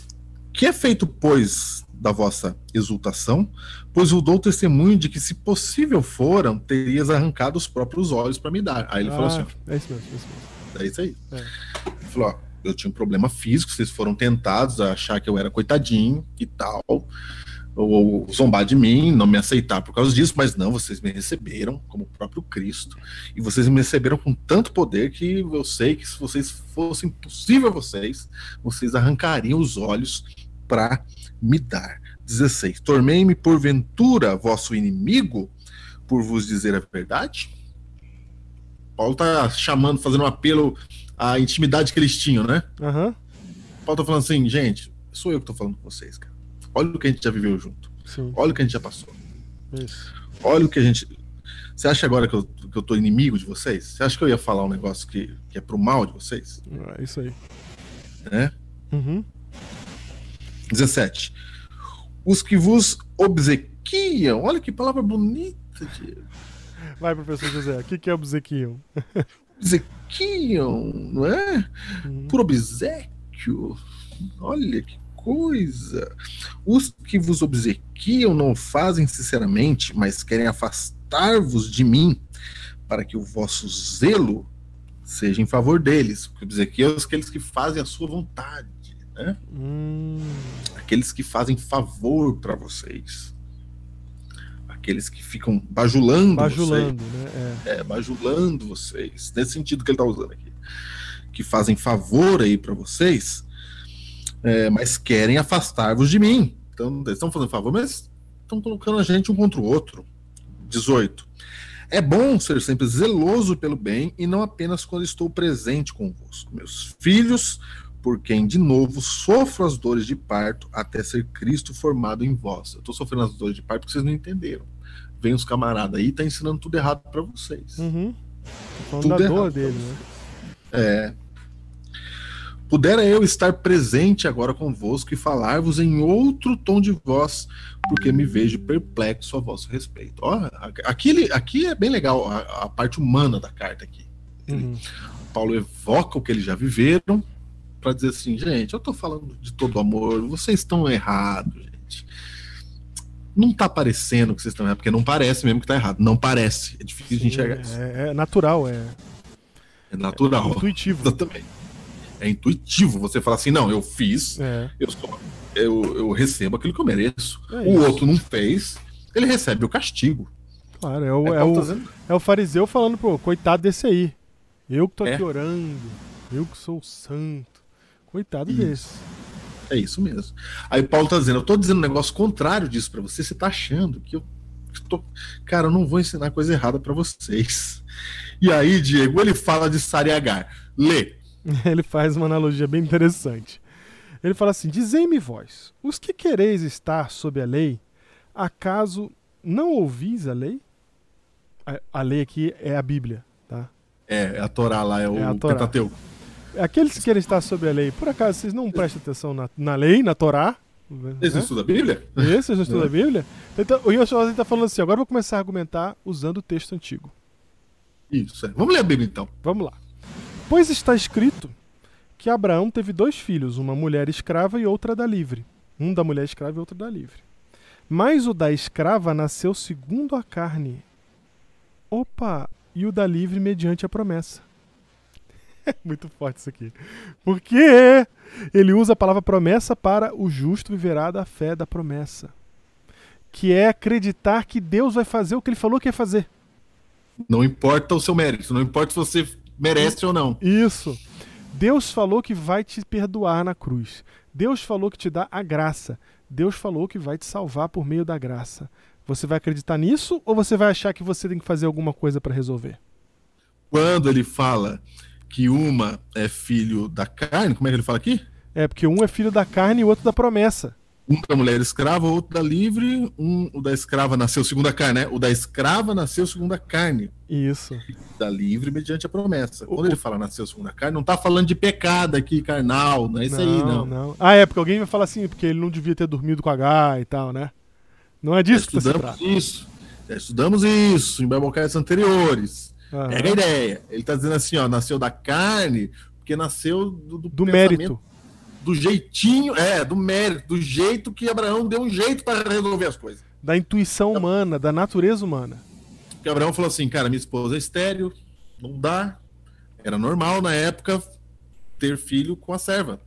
Que é feito, pois, da vossa exultação? Pois eu dou testemunho de que, se possível foram, terias arrancado os próprios olhos para me dar. Aí ele falou assim: ó, É isso mesmo, é isso mesmo. É isso aí. É. Ele falou: ó, eu tinha um problema físico, vocês foram tentados a achar que eu era coitadinho e tal, ou, ou zombar de mim, não me aceitar por causa disso, mas não, vocês me receberam como o próprio Cristo, e vocês me receberam com tanto poder que eu sei que se vocês fossem possível vocês, vocês arrancariam os olhos para me dar. 16. Tornei-me porventura vosso inimigo por vos dizer a verdade? Paulo tá chamando, fazendo um apelo à intimidade que eles tinham, né? Aham. Paulo tá falando assim, gente, sou eu que tô falando com vocês, cara. Olha o que a gente já viveu junto. Sim. Olha o que a gente já passou. Isso. Olha o que a gente. Você acha agora que eu, que eu tô inimigo de vocês? Você acha que eu ia falar um negócio que, que é pro mal de vocês? É isso aí. Né? Uhum. 17. Os que vos obsequiam. Olha que palavra bonita, Diego. Vai, professor José. O que, que é obsequiam? Obsequiam, não é? Uhum. por obsequio. Olha que coisa. Os que vos obsequiam não fazem sinceramente, mas querem afastar-vos de mim, para que o vosso zelo seja em favor deles. Porque obsequiam são aqueles que fazem a sua vontade, né? Hum, Aqueles que fazem favor para vocês. Aqueles que ficam bajulando, vocês bajulando, né? É. é, bajulando vocês, nesse sentido que ele está usando aqui, que fazem favor aí para vocês, é, mas querem afastar-vos de mim. Então, eles estão fazendo favor, mas estão colocando a gente um contra o outro. 18. É bom ser sempre zeloso pelo bem e não apenas quando estou presente convosco, meus filhos, por quem de novo sofro as dores de parto até ser Cristo formado em vós. Eu estou sofrendo as dores de parto porque vocês não entenderam. Vem os camaradas aí tá ensinando tudo errado para vocês. Uhum. Tudo da errado dor dele, né? É. Pudera eu estar presente agora convosco e falar-vos em outro tom de voz, porque me vejo perplexo a vosso respeito. Ó, aqui, aqui é bem legal a, a parte humana da carta aqui. Uhum. Paulo evoca o que eles já viveram para dizer assim, gente, eu tô falando de todo amor, vocês estão errados, gente. não tá parecendo que vocês estão errados, porque não parece mesmo que tá errado. Não parece. É difícil de enxergar isso. É, é natural, é É natural. intuitivo. Exatamente. É intuitivo você falar assim, não, eu fiz, É, eu, sou, eu, eu recebo aquilo que eu mereço. É o outro não fez, ele recebe o castigo. claro, é o, É é o, dizendo. é o fariseu falando, pô, coitado desse aí. Eu que tô É. aqui orando, eu que sou santo. Coitado Isso. desse. É isso mesmo. Aí Paulo tá dizendo, eu tô dizendo um negócio contrário disso pra você, você tá achando que eu tô... Cara, eu não vou ensinar coisa errada pra vocês. E aí, Diego, ele fala de Sariagar. Lê. Ele faz uma analogia bem interessante. Ele fala assim: Dizei-me vós, os que quereis estar sob a lei, acaso não ouvis a lei? A, a lei aqui é a Bíblia, tá? É, a Torá lá, é o É Torá. Pentateuco. Aqueles que querem estar sob a lei, por acaso vocês não prestam atenção na, na lei, na Torá? Vocês não Né? estudam a Bíblia? Esse, vocês não estudam É. a Bíblia? Então, o Yoshua está falando assim: agora eu vou começar a argumentar usando o texto antigo. Isso, é. Vamos ler a Bíblia então. Vamos lá. Pois está escrito que Abraão teve dois filhos, uma mulher escrava e outra da livre. Um da mulher escrava e outro da livre. Mas o da escrava nasceu segundo a carne. Opa! E o da livre mediante a promessa. É muito forte isso aqui. Porque ele usa a palavra promessa para o justo viverá da fé da promessa. Que é acreditar que Deus vai fazer o que ele falou que ia fazer. Não importa o seu mérito, não importa se você merece ou não. Isso. Deus falou que vai te perdoar na cruz. Deus falou que te dá a graça. Deus falou que vai te salvar por meio da graça. Você vai acreditar nisso ou você vai achar que você tem que fazer alguma coisa para resolver? Quando ele fala que uma é filho da carne, como é que ele fala aqui? É porque um é filho da carne e o outro da promessa. Um da mulher escrava, outro da livre, um o da escrava nasceu segundo a carne, né? O da escrava nasceu segundo a carne, Isso. da livre mediante a promessa. O- Quando ele fala nasceu segundo a carne, não tá falando de pecado aqui, carnal, não é isso aí, não. Ah, é porque alguém vai falar assim, porque ele não devia ter dormido com H e tal, né? Não é Já disso que você estudamos trata. isso. Já estudamos isso em Biblecasts anteriores. Aham. Pega a ideia. Ele tá dizendo assim, ó, nasceu da carne, porque nasceu do, do, Do mérito. Do jeitinho, é, do mérito, do jeito que Abraão deu um jeito para resolver as coisas. Da intuição humana, da natureza humana. Porque Abraão falou assim, cara, minha esposa é estéreo, não dá. Era normal na época ter filho com a serva.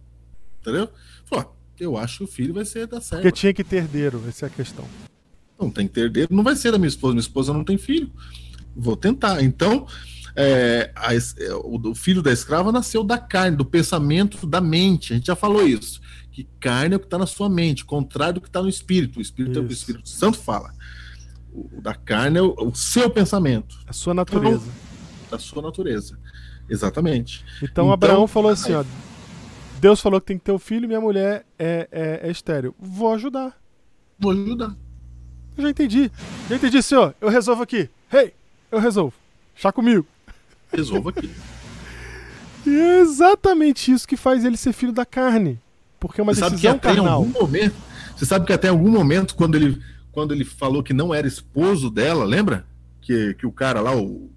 Entendeu? Falou, eu acho que o filho vai ser da serva. Porque tinha que ter herdeiro, essa é a questão. Não tem que ter herdeiro, não vai ser da minha esposa. Minha esposa não tem filho. Vou tentar. Então, é, a é, o, filho da escrava nasceu da carne, do pensamento da mente. A gente já falou isso. Que carne é o que está na sua mente, contrário do que está no espírito. O espírito é o que o Isso. Espírito Santo fala. O, da carne é o, o seu pensamento, A sua natureza. da sua natureza. Exatamente. Então, Então, Abraão falou assim, ó. Deus falou que tem que ter um filho, minha mulher é, é, é estéreo. Vou ajudar. Vou ajudar. Eu já entendi. Já entendi, senhor. Eu resolvo aqui. Hey, eu resolvo. Chá comigo. Resolva aqui. E é exatamente isso que faz ele ser filho da carne. Porque é uma Você sabe que decisão até em carnal. algum momento, você sabe que até em algum momento quando ele quando ele falou que não era esposo dela, lembra? Que, que o cara lá, o,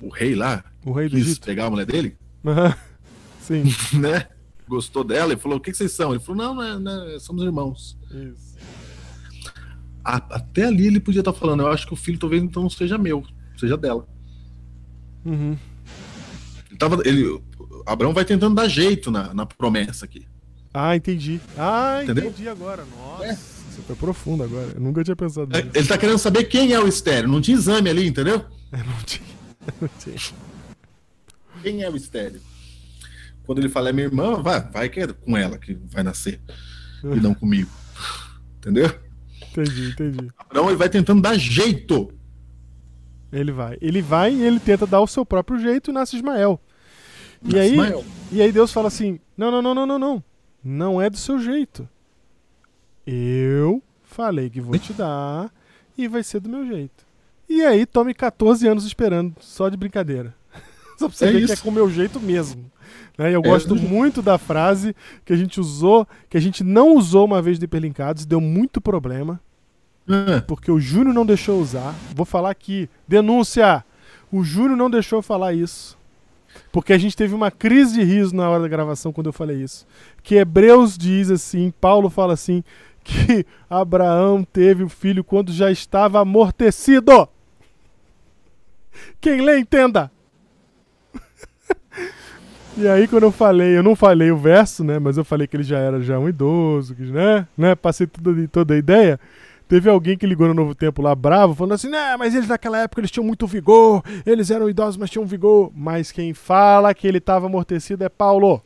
o rei lá, O rei quis Egito. pegar a mulher dele, Aham. Sim. né? Gostou dela e falou: "O que, que vocês são?" Ele falou: "Não, não, é- não é- somos irmãos." Isso. A- até ali ele podia estar falando: "Eu acho que o filho talvez então não seja meu, seja dela." Uhum. Tava ele Abraão vai tentando dar jeito na, na promessa aqui. Ah, entendi. Ah, Entendeu? entendi agora. Nossa, É. você foi profundo agora. Eu nunca tinha pensado nisso. Ele tá querendo saber quem é o estéreo. Não tinha exame ali, entendeu? Eu não tinha. eu Não tinha. Quem é o estéreo? Quando ele fala é minha irmã, vai, vai que é com ela que vai nascer e não comigo. Entendeu? Entendi, entendi. Abraão ele vai tentando dar jeito. Ele vai. Ele vai e ele tenta dar o seu próprio jeito e nasce Ismael. E aí, e aí Deus fala assim: não, não, não, não, não, não. Não é do seu jeito. Eu falei que vou te dar e vai ser do meu jeito. E aí, tome 14 anos esperando, só de brincadeira. Só pra você É ver que é isso. com o meu jeito mesmo. Né? Eu É gosto do muito da frase que a gente usou, que a gente não usou uma vez do Hiperlinkados, deu muito problema Ah, porque o Júnior não deixou usar. Vou falar aqui, denúncia! O Júnior não deixou falar isso. Porque a gente teve uma crise de riso na hora da gravação quando eu falei isso. Que Hebreus diz assim, Paulo fala assim, que Abraão teve o filho quando já estava amortecido. Quem lê, entenda. E aí, quando eu falei, eu não falei o verso, né? Mas eu falei que ele já era já um idoso, né? né? Passei tudo, toda a ideia. Teve alguém que ligou no Novo Tempo lá bravo, falando assim, né, mas eles naquela época eles tinham muito vigor, eles eram idosos, mas tinham vigor. Mas quem fala que ele estava amortecido é Paulo.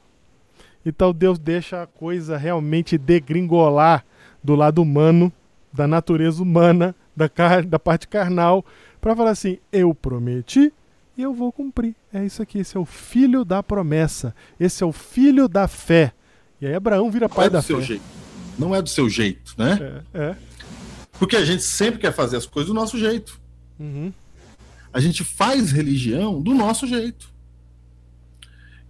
Então Deus deixa a coisa realmente degringolar do lado humano, da natureza humana, da, car da parte carnal, para falar assim: eu prometi e eu vou cumprir. É isso aqui, esse é o filho da promessa, esse é o filho da fé. E aí Abraão vira pai é do da seu fé. jeito. Não é do seu jeito, né? É, é. Porque a gente sempre quer fazer as coisas do nosso jeito. Uhum. A gente faz religião do nosso jeito.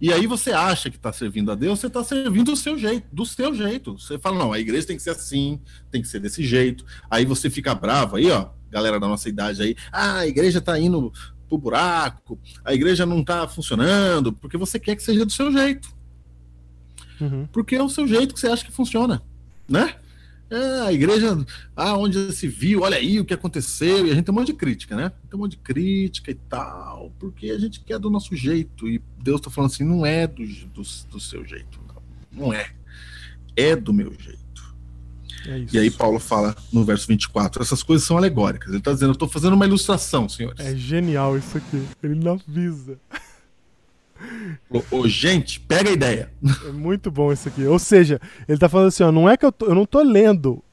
E aí você acha que está servindo a Deus, você está servindo do seu jeito, do seu jeito. Você fala, não, a igreja tem que ser assim, tem que ser desse jeito. Aí você fica bravo aí, ó, galera da nossa idade aí, ah, a igreja está indo pro buraco, a igreja não está funcionando, porque você quer que seja do seu jeito. Uhum. Porque é o seu jeito que você acha que funciona, né? É, a igreja, ah, onde se viu, olha aí o que aconteceu, e a gente tem um monte de crítica, né? Tem um monte de crítica e tal, porque a gente quer do nosso jeito, e Deus tá falando assim, não é do, do, do seu jeito, não, não é, é do meu jeito. É. E aí Paulo fala no verso 24, essas coisas são alegóricas, ele tá dizendo, eu tô fazendo uma ilustração, senhores. É genial isso aqui. Ele não avisa. Ô, ô, gente, pega a ideia. É muito bom isso aqui. Ou seja, ele tá falando assim, ó, não é que eu, tô- eu não tô lendo,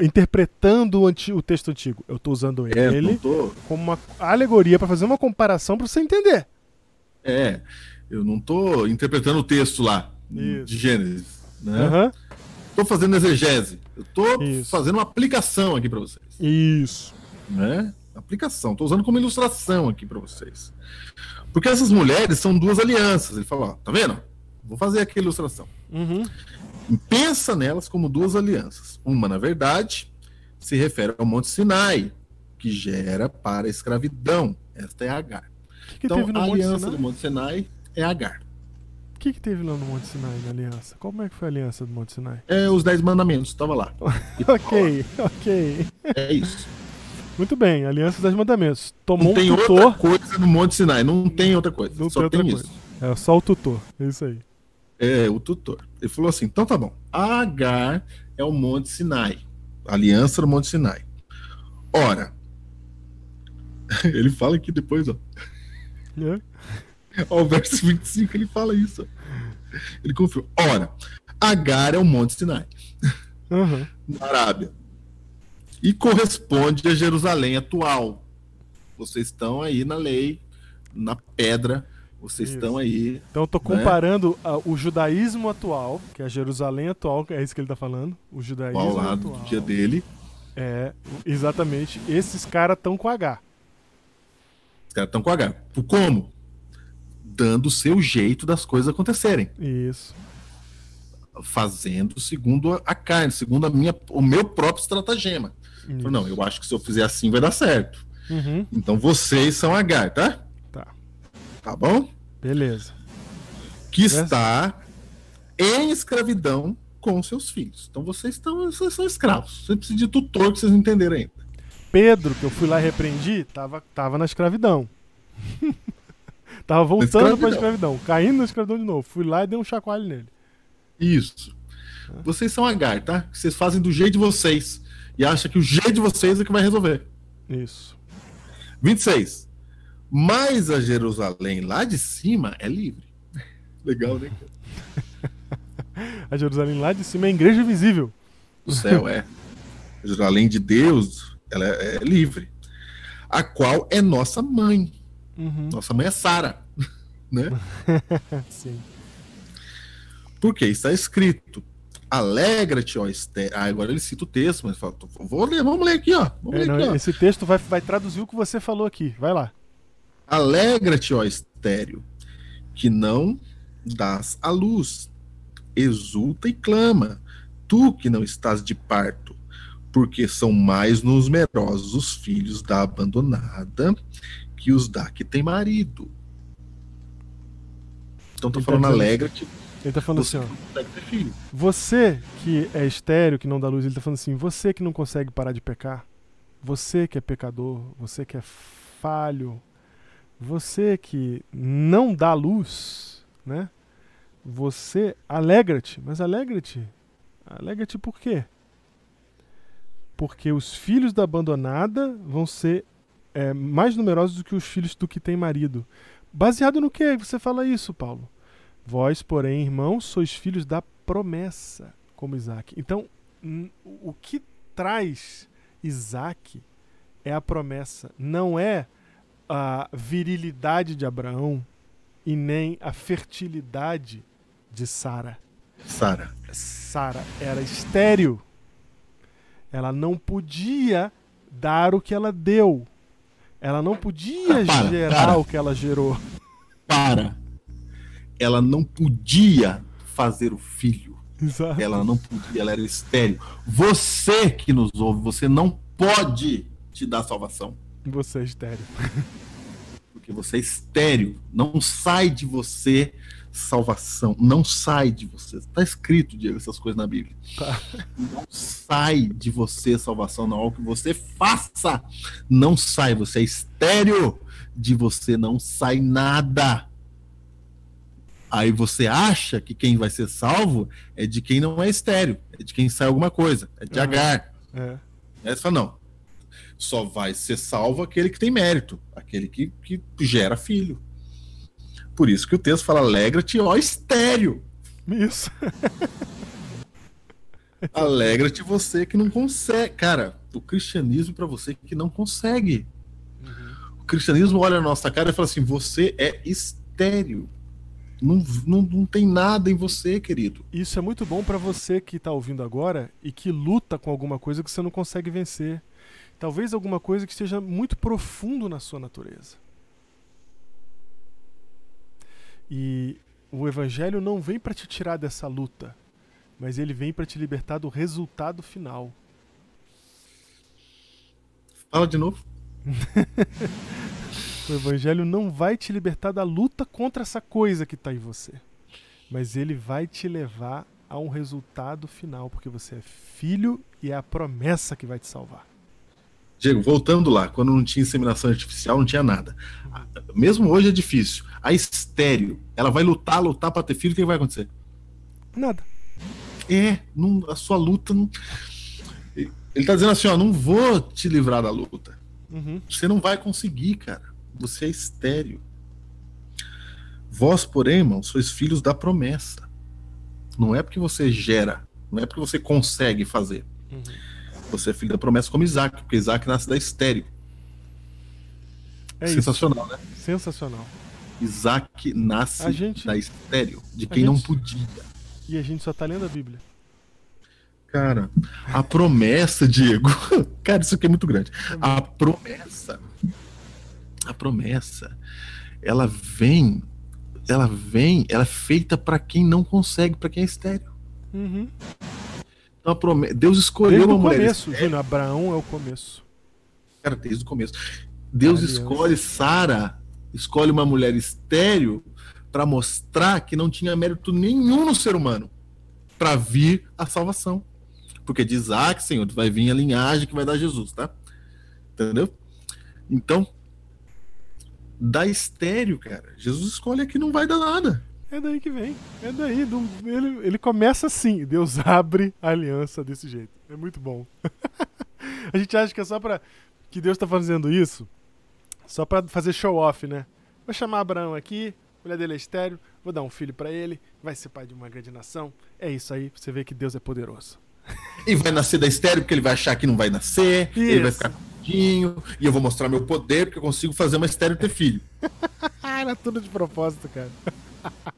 interpretando o, anti- o texto antigo. Eu tô usando É, ele tô, como uma alegoria pra fazer uma comparação pra você entender. é, eu não tô interpretando o texto lá, Isso. de Gênesis, né? Aham. tô fazendo exegese. Eu tô Isso. fazendo uma aplicação aqui para vocês, Isso. né? Aplicação. Tô usando como ilustração aqui para vocês. Porque essas mulheres são duas alianças. Ele fala, ó, tá vendo? Vou fazer aqui a ilustração. Uhum. Pensa nelas como duas alianças. Uma, na verdade, se refere ao Monte Sinai, que gera para a escravidão. Esta é Agar. O que, que Então, a Monte aliança Sinai? do Monte Sinai é Agar. O que, que teve lá no Monte Sinai, na aliança? Como é que foi a aliança do Monte Sinai? É os Dez Mandamentos, estava lá. Ok, ok. É isso. Muito bem, Aliança dos Mandamentos. Tomou Não tem um outra tutor. coisa no Monte Sinai. Não tem outra coisa. Não Só tem outra tem coisa. isso. É só o tutor. É isso aí. É, o tutor. Ele falou assim: então tá bom. Agar é o Monte Sinai. Aliança do Monte Sinai. Ora, ele fala aqui depois, ó. É. Ó, o verso 25, ele fala isso. Ele confirma. Ora, Agar é o Monte Sinai, Aham. na Arábia. E corresponde a Jerusalém atual. Vocês estão aí na lei, na pedra. Vocês Isso. estão aí. Então eu tô Né? comparando a- o judaísmo atual, que é a Jerusalém atual, que é isso que ele tá falando. O judaísmo ao lado atual. do dia dele. É, exatamente. Esses caras estão com H. Os caras estão com H. Como? Dando o seu jeito das coisas acontecerem. Isso. Fazendo segundo a carne, segundo a minha, o meu próprio estratagema. Falei, Não, eu acho que se eu fizer assim vai dar certo. Uhum. Então vocês são Agar, tá? Tá. Tá bom? Beleza. Que está em escravidão com seus filhos. Então vocês estão, vocês são escravos. Você precisa de tutor que vocês não entenderam ainda. Pedro, que eu fui lá e repreendi, tava, tava na escravidão. tava voltando pra escravidão. escravidão, caindo na escravidão de novo. Fui lá e dei um chacoalho nele. Isso. Vocês são Agar, tá? Vocês fazem do jeito de vocês. E acham que o jeito de vocês é que vai resolver. Isso. 26. Mas a Jerusalém lá de cima é livre. Legal, né? A Jerusalém lá de cima é a igreja visível. O céu é. A Jerusalém de Deus, ela é, é livre. A qual é nossa mãe. Uhum. Nossa mãe é Sara. Né? Sim. Porque está escrito: Alegra-te, ó Esther. Ah, agora ele cita o texto, mas fala, vou ler, vamos ler aqui, ó. Vamos É, ler não, aqui, ó. esse texto vai, vai traduzir o que você falou aqui. Vai lá. Alegra-te, ó estéreo, que não dás a luz. Exulta e clama, tu que não estás de parto, porque são mais numerosos os filhos da abandonada que os da que tem marido. Então tô falando alegra-te. Ele tá falando você assim, ó. consegue ter filho. Você que é estéreo, que não dá luz, ele tá falando assim: você que não consegue parar de pecar, você que é pecador, você que é falho, você que não dá luz, né? Você alegra-te, mas alegra-te. Alegra-te por quê? Porque os filhos da abandonada vão ser é, mais numerosos do que os filhos do que tem marido. Baseado no que você fala isso, Paulo? Vós, porém, irmãos, sois filhos da promessa, como Isaac. Então, o que traz Isaac é a promessa, não é a virilidade de Abraão e nem a fertilidade de Sara. Sara. Sara era estéril. Ela não podia dar o que ela deu. Ela não podia Ah, para, gerar para. o que ela gerou. Para. Ela não podia fazer o filho. Exato. Ela não podia, ela era estéreo. Você que nos ouve, você não pode te dar salvação. Você é estéril. Porque você é estéreo. Não sai de você salvação. Não sai de você. Está escrito, Diego, essas coisas na Bíblia. Tá. Não sai de você salvação. Não é algo que você faça. Não sai. Você é estéreo. De você não sai nada. Aí você acha que quem vai ser salvo é de quem não é estéreo. É de quem sai alguma coisa. É de Aham. Agar. É. Fala, não. Só vai ser salvo aquele que tem mérito, aquele que, que gera filho. Por isso que o texto fala: alegra-te, ó estéreo. Isso. Alegra-te você que não consegue. Cara, o cristianismo para você que não consegue. O cristianismo olha na nossa cara e fala assim: você é estéreo. Não, não, não tem nada em você, querido. Isso é muito bom pra você que tá ouvindo agora e que luta com alguma coisa que você não consegue vencer. Talvez alguma coisa que esteja muito profundo na sua natureza. E o evangelho não vem pra te tirar dessa luta, mas ele vem pra te libertar do resultado final. Fala de novo. O evangelho não vai te libertar da luta contra essa coisa que está em você, mas ele vai te levar a um resultado final, porque você é filho e é a promessa que vai te salvar. Diego, voltando lá, quando não tinha inseminação artificial, não tinha nada. Ah, Mesmo hoje é difícil. A estéreo, ela vai lutar, lutar para ter filho, o que vai acontecer? Nada. É, não- a sua luta não. Ele tá dizendo assim, ó, não vou te livrar da luta. Uhum. Você não vai conseguir, cara. Você é estéreo. Vós, porém, irmão, sois filhos da promessa. Não é porque você gera, não é porque você consegue fazer. Uhum. Você é filho da promessa como Isaac, porque Isaac nasce da estéreo. É Sensacional, né? isso. Sensacional. Isaac nasce gente- da estéreo, de quem não gente- podia. E a gente só tá lendo a Bíblia. Cara, a promessa, Diego. Cara, isso aqui é muito grande. A promessa. A promessa. Ela vem. Ela vem. Ela é feita para quem não consegue, para quem é estéreo. Uhum. Então, a promessa, Deus escolheu Desde uma o mulher começo, estéreo. Júnior. Abraão é o começo. Cara, desde o começo. Deus escolhe Sara, escolhe uma mulher estéreo para mostrar que não tinha mérito nenhum no ser humano para vir a salvação. Porque de Isaac, Senhor, vai vir a linhagem que vai dar Jesus, tá? Entendeu? Então, da estéreo, cara, Jesus escolhe a que não vai dar nada. É daí que vem. É daí. do- ele, ele começa assim. Deus abre a aliança desse jeito. É muito bom. a gente acha que é só pra. Que Deus tá fazendo isso só pra fazer show off, né? Vou chamar Abraão aqui, mulher dele é estéreo, vou dar um filho pra ele, vai ser pai de uma grande nação. É isso aí, você ver que Deus é poderoso. E vai nascer da estéreo porque ele vai achar que não vai nascer, ele vai Isso. ficar quietinho, e eu vou mostrar meu poder porque eu consigo fazer uma estéreo ter filho. Era tudo de propósito, cara.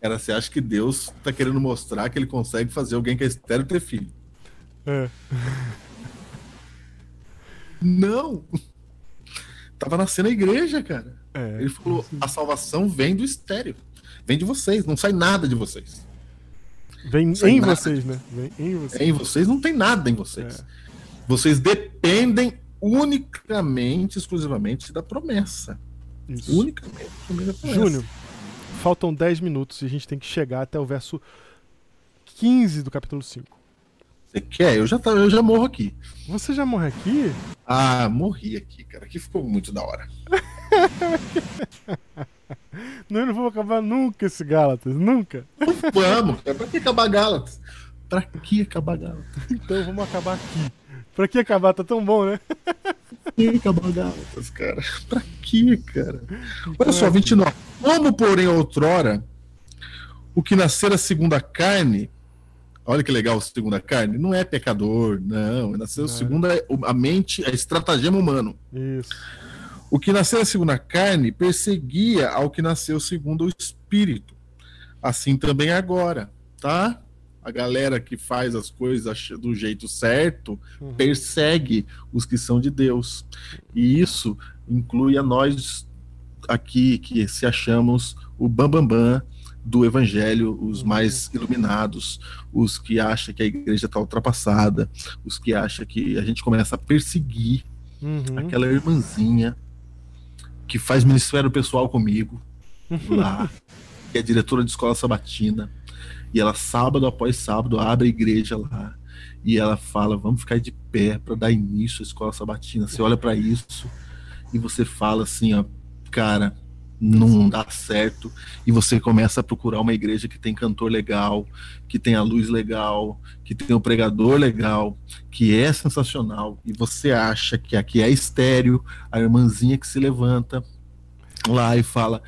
Cara, você acha que Deus tá querendo mostrar que ele consegue fazer alguém que é estéreo ter filho? É. Não! Tava nascendo a igreja, cara. É. Ele falou: a salvação vem do estéreo. Vem de vocês, não sai nada de vocês. Vem em nada. vocês, né? Vem em vocês. É em vocês, não tem nada em vocês. É. Vocês dependem unicamente, exclusivamente da promessa. Isso. Unicamente, da promessa. Júnior, faltam 10 minutos e a gente tem que chegar até o verso 15 do capítulo 5. Você quer? Eu já, tá, eu já morro aqui. Você já morre aqui? Ah, morri aqui, cara. Aqui ficou muito da hora. Não, eu não vou acabar nunca esse Gálatas, nunca. Vamos, cara. Pra que acabar Gálatas? Pra que acabar Gálatas? Então vamos acabar aqui. Pra que acabar? Tá tão bom, né? Pra que acabar Gálatas, cara? Pra que, cara? Olha só, é 29. Como, porém, outrora, o que nascer a segunda carne. Olha que legal, segunda carne. Não é pecador, não. Nasceu Não. segunda a mente, a estratagema humano. Isso. O que nasceu segundo a carne perseguia ao que nasceu segundo o espírito. Assim também agora, tá? A galera que faz as coisas do jeito certo Uhum. persegue os que são de Deus. E isso inclui a nós aqui que se achamos o bambambam bam, bam do evangelho, os Uhum. mais iluminados, os que acham que a igreja está ultrapassada, os que acham que a gente começa a perseguir Uhum. aquela irmãzinha que faz ministério pessoal comigo lá, que é diretora de escola sabatina, e ela sábado após sábado abre a igreja lá. E ela fala: "Vamos ficar de pé para dar início à escola sabatina". Você olha para isso e você fala assim, ó, cara, não dá certo. E você começa a procurar uma igreja que tem cantor legal, que tem a luz legal, que tem o pregador legal, que é sensacional. E você acha que aqui é estéreo, a irmãzinha que se levanta lá e fala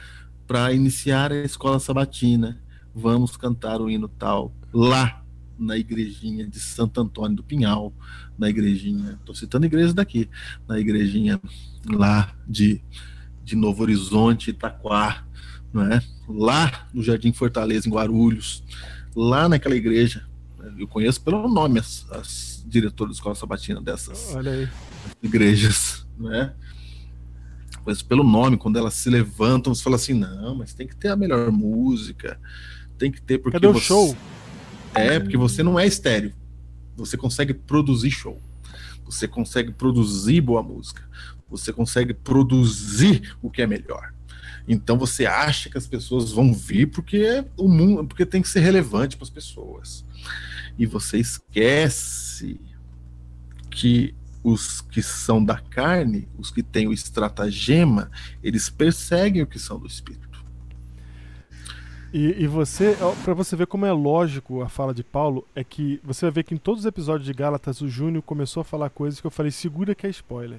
para iniciar a escola sabatina, vamos cantar o hino tal lá na igrejinha de Santo Antônio do Pinhal, na igrejinha, tô citando igrejas daqui, na igrejinha lá de, de Novo Horizonte, Itaquá, não é? Lá no Jardim Fortaleza, em Guarulhos, lá naquela igreja, eu conheço pelo nome as, as diretoras da escola sabatina dessas igrejas, né? Mas pelo nome, quando elas se levantam, você fala assim, não, mas tem que ter a melhor música, tem que ter porque Cadê o você... show? É, porque você não é estéreo. Você consegue produzir show. Você consegue produzir boa música. Você consegue produzir o que é melhor. Então você acha que as pessoas vão vir porque o mundo, porque tem que ser relevante para as pessoas. E você esquece que os que são da carne, os que têm o estratagema, eles perseguem o que são do espírito. E, e você, ó, pra você ver como é lógico a fala de Paulo, é que você vai ver que em todos os episódios de Gálatas o Júnior começou a falar coisas que eu falei, segura que é spoiler.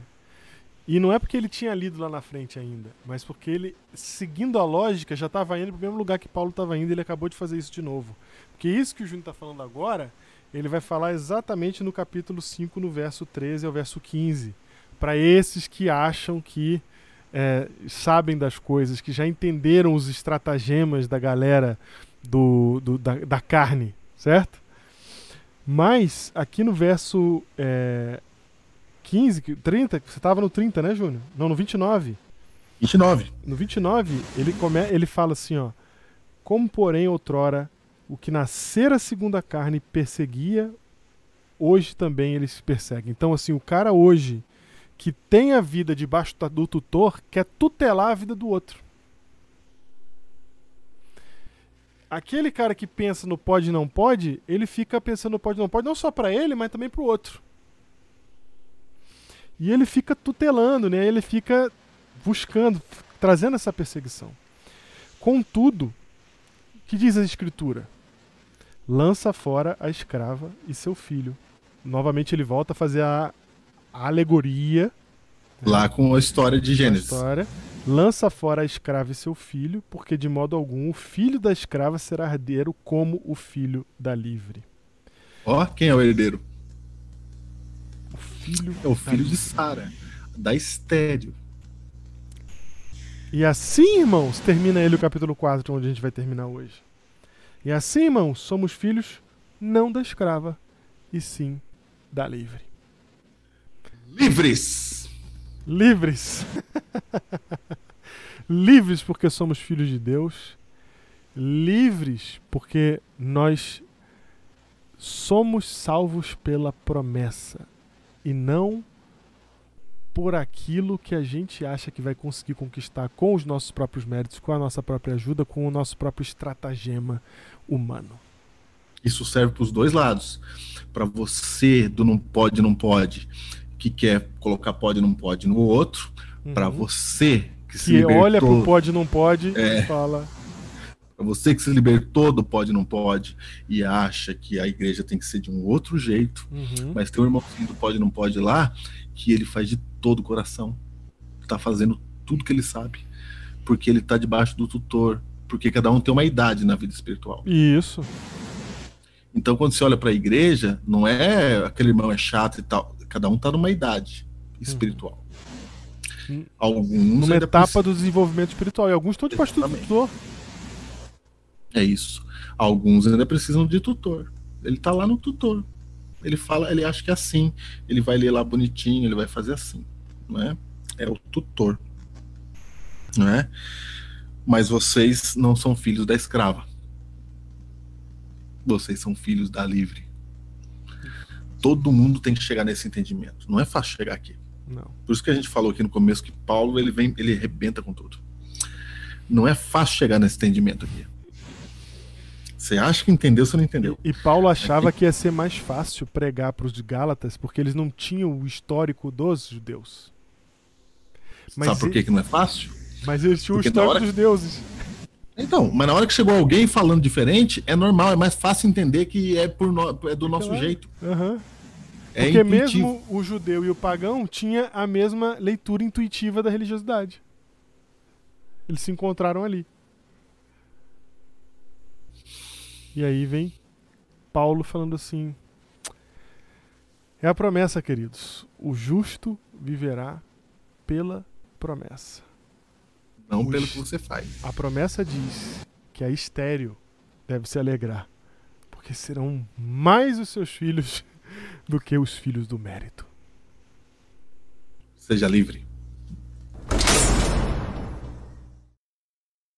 E não é porque ele tinha lido lá na frente ainda, mas porque ele, seguindo a lógica, já estava indo pro mesmo lugar que Paulo estava indo e ele acabou de fazer isso de novo. Porque isso que o Júnior está falando agora, ele vai falar exatamente no capítulo 5, no verso 13 ao verso 15. Para esses que acham que é, sabem das coisas, que já entenderam os estratagemas da galera do, do- da, da carne, certo? Mas aqui no verso é, 15, que- 30, que você estava no 30, né, Júnior? Não, no 29. 29. No 29, ele, come, ele fala assim, ó. Como, porém, outrora, o que nascer a segunda carne perseguia, hoje também eles perseguem. Então, assim, o cara hoje que tem a vida debaixo do tutor quer tutelar a vida do outro. Aquele cara que pensa no pode e não pode, ele fica pensando no pode e não pode, não só pra ele, mas também pro outro. E ele fica tutelando, né? Ele fica buscando, trazendo essa perseguição. Contudo, o que diz a escritura? Lança fora a escrava e seu filho. Novamente ele volta a fazer a, a alegoria Lá com a história de Gênesis. história. Lança fora a escrava e seu filho, porque de modo algum o filho da escrava será herdeiro como o filho da livre. Ó, quem é o herdeiro? O filho É o filho de. Sara, da estéreo. E assim, irmãos, termina ele o capítulo 4, onde a gente vai terminar hoje. E assim, irmãos, somos filhos não da escrava, e sim da livre. Livres! Livres! livres porque somos filhos de Deus, livres porque nós somos salvos pela promessa e não por aquilo que a gente acha que vai conseguir conquistar com os nossos próprios méritos, com a nossa própria ajuda, com o nosso próprio estratagema humano. Isso serve para os dois lados. Para você do não pode, não pode, que quer colocar pode, não pode no outro, uhum. para você que se que libertou, olha pro pode, não pode é, e fala. Para você que se libertou do pode, não pode e acha que a igreja tem que ser de um outro jeito, uhum. mas tem um irmãozinho do pode, não pode lá que ele faz de todo o coração, está fazendo tudo que ele sabe, porque ele está debaixo do tutor, porque cada um tem uma idade na vida espiritual. Isso. Então, quando você olha para a igreja, não é aquele irmão é chato e tal. Cada um está numa idade espiritual. Hum. Alguns Numa etapa precisam- do desenvolvimento espiritual. E alguns estão do Exatamente. tutor. É isso. Alguns ainda precisam de tutor. Ele tá lá no tutor. Ele fala, ele acha que é assim. Ele vai ler lá bonitinho, ele vai fazer assim, não é? É o tutor, não é? Mas vocês não são filhos da escrava. Vocês são filhos da livre. Todo mundo tem que chegar nesse entendimento. Não é fácil chegar aqui. Não. Por isso que a gente falou aqui no começo que Paulo ele vem, ele arrebenta com tudo. Não é fácil chegar nesse entendimento aqui. Você acha que entendeu, você não entendeu. E Paulo achava que ia ser mais fácil pregar para os Gálatas porque eles não tinham o histórico dos judeus. Mas Sabe por que, que não é fácil? Mas eles tinham o Porque na histórico hora dos deuses. Então, mas na hora que chegou alguém falando diferente, é normal, é mais fácil entender que é, por no- é do nosso Claro. jeito. Aham. É Porque intuitivo. mesmo o judeu e o pagão tinha a mesma leitura intuitiva da religiosidade. Eles se encontraram ali. E aí vem Paulo falando assim: É a promessa, queridos. O justo viverá pela promessa. Não pelo que você faz. A promessa diz que a estéreo deve se alegrar, porque serão mais os seus filhos do que os filhos do mérito. Seja livre.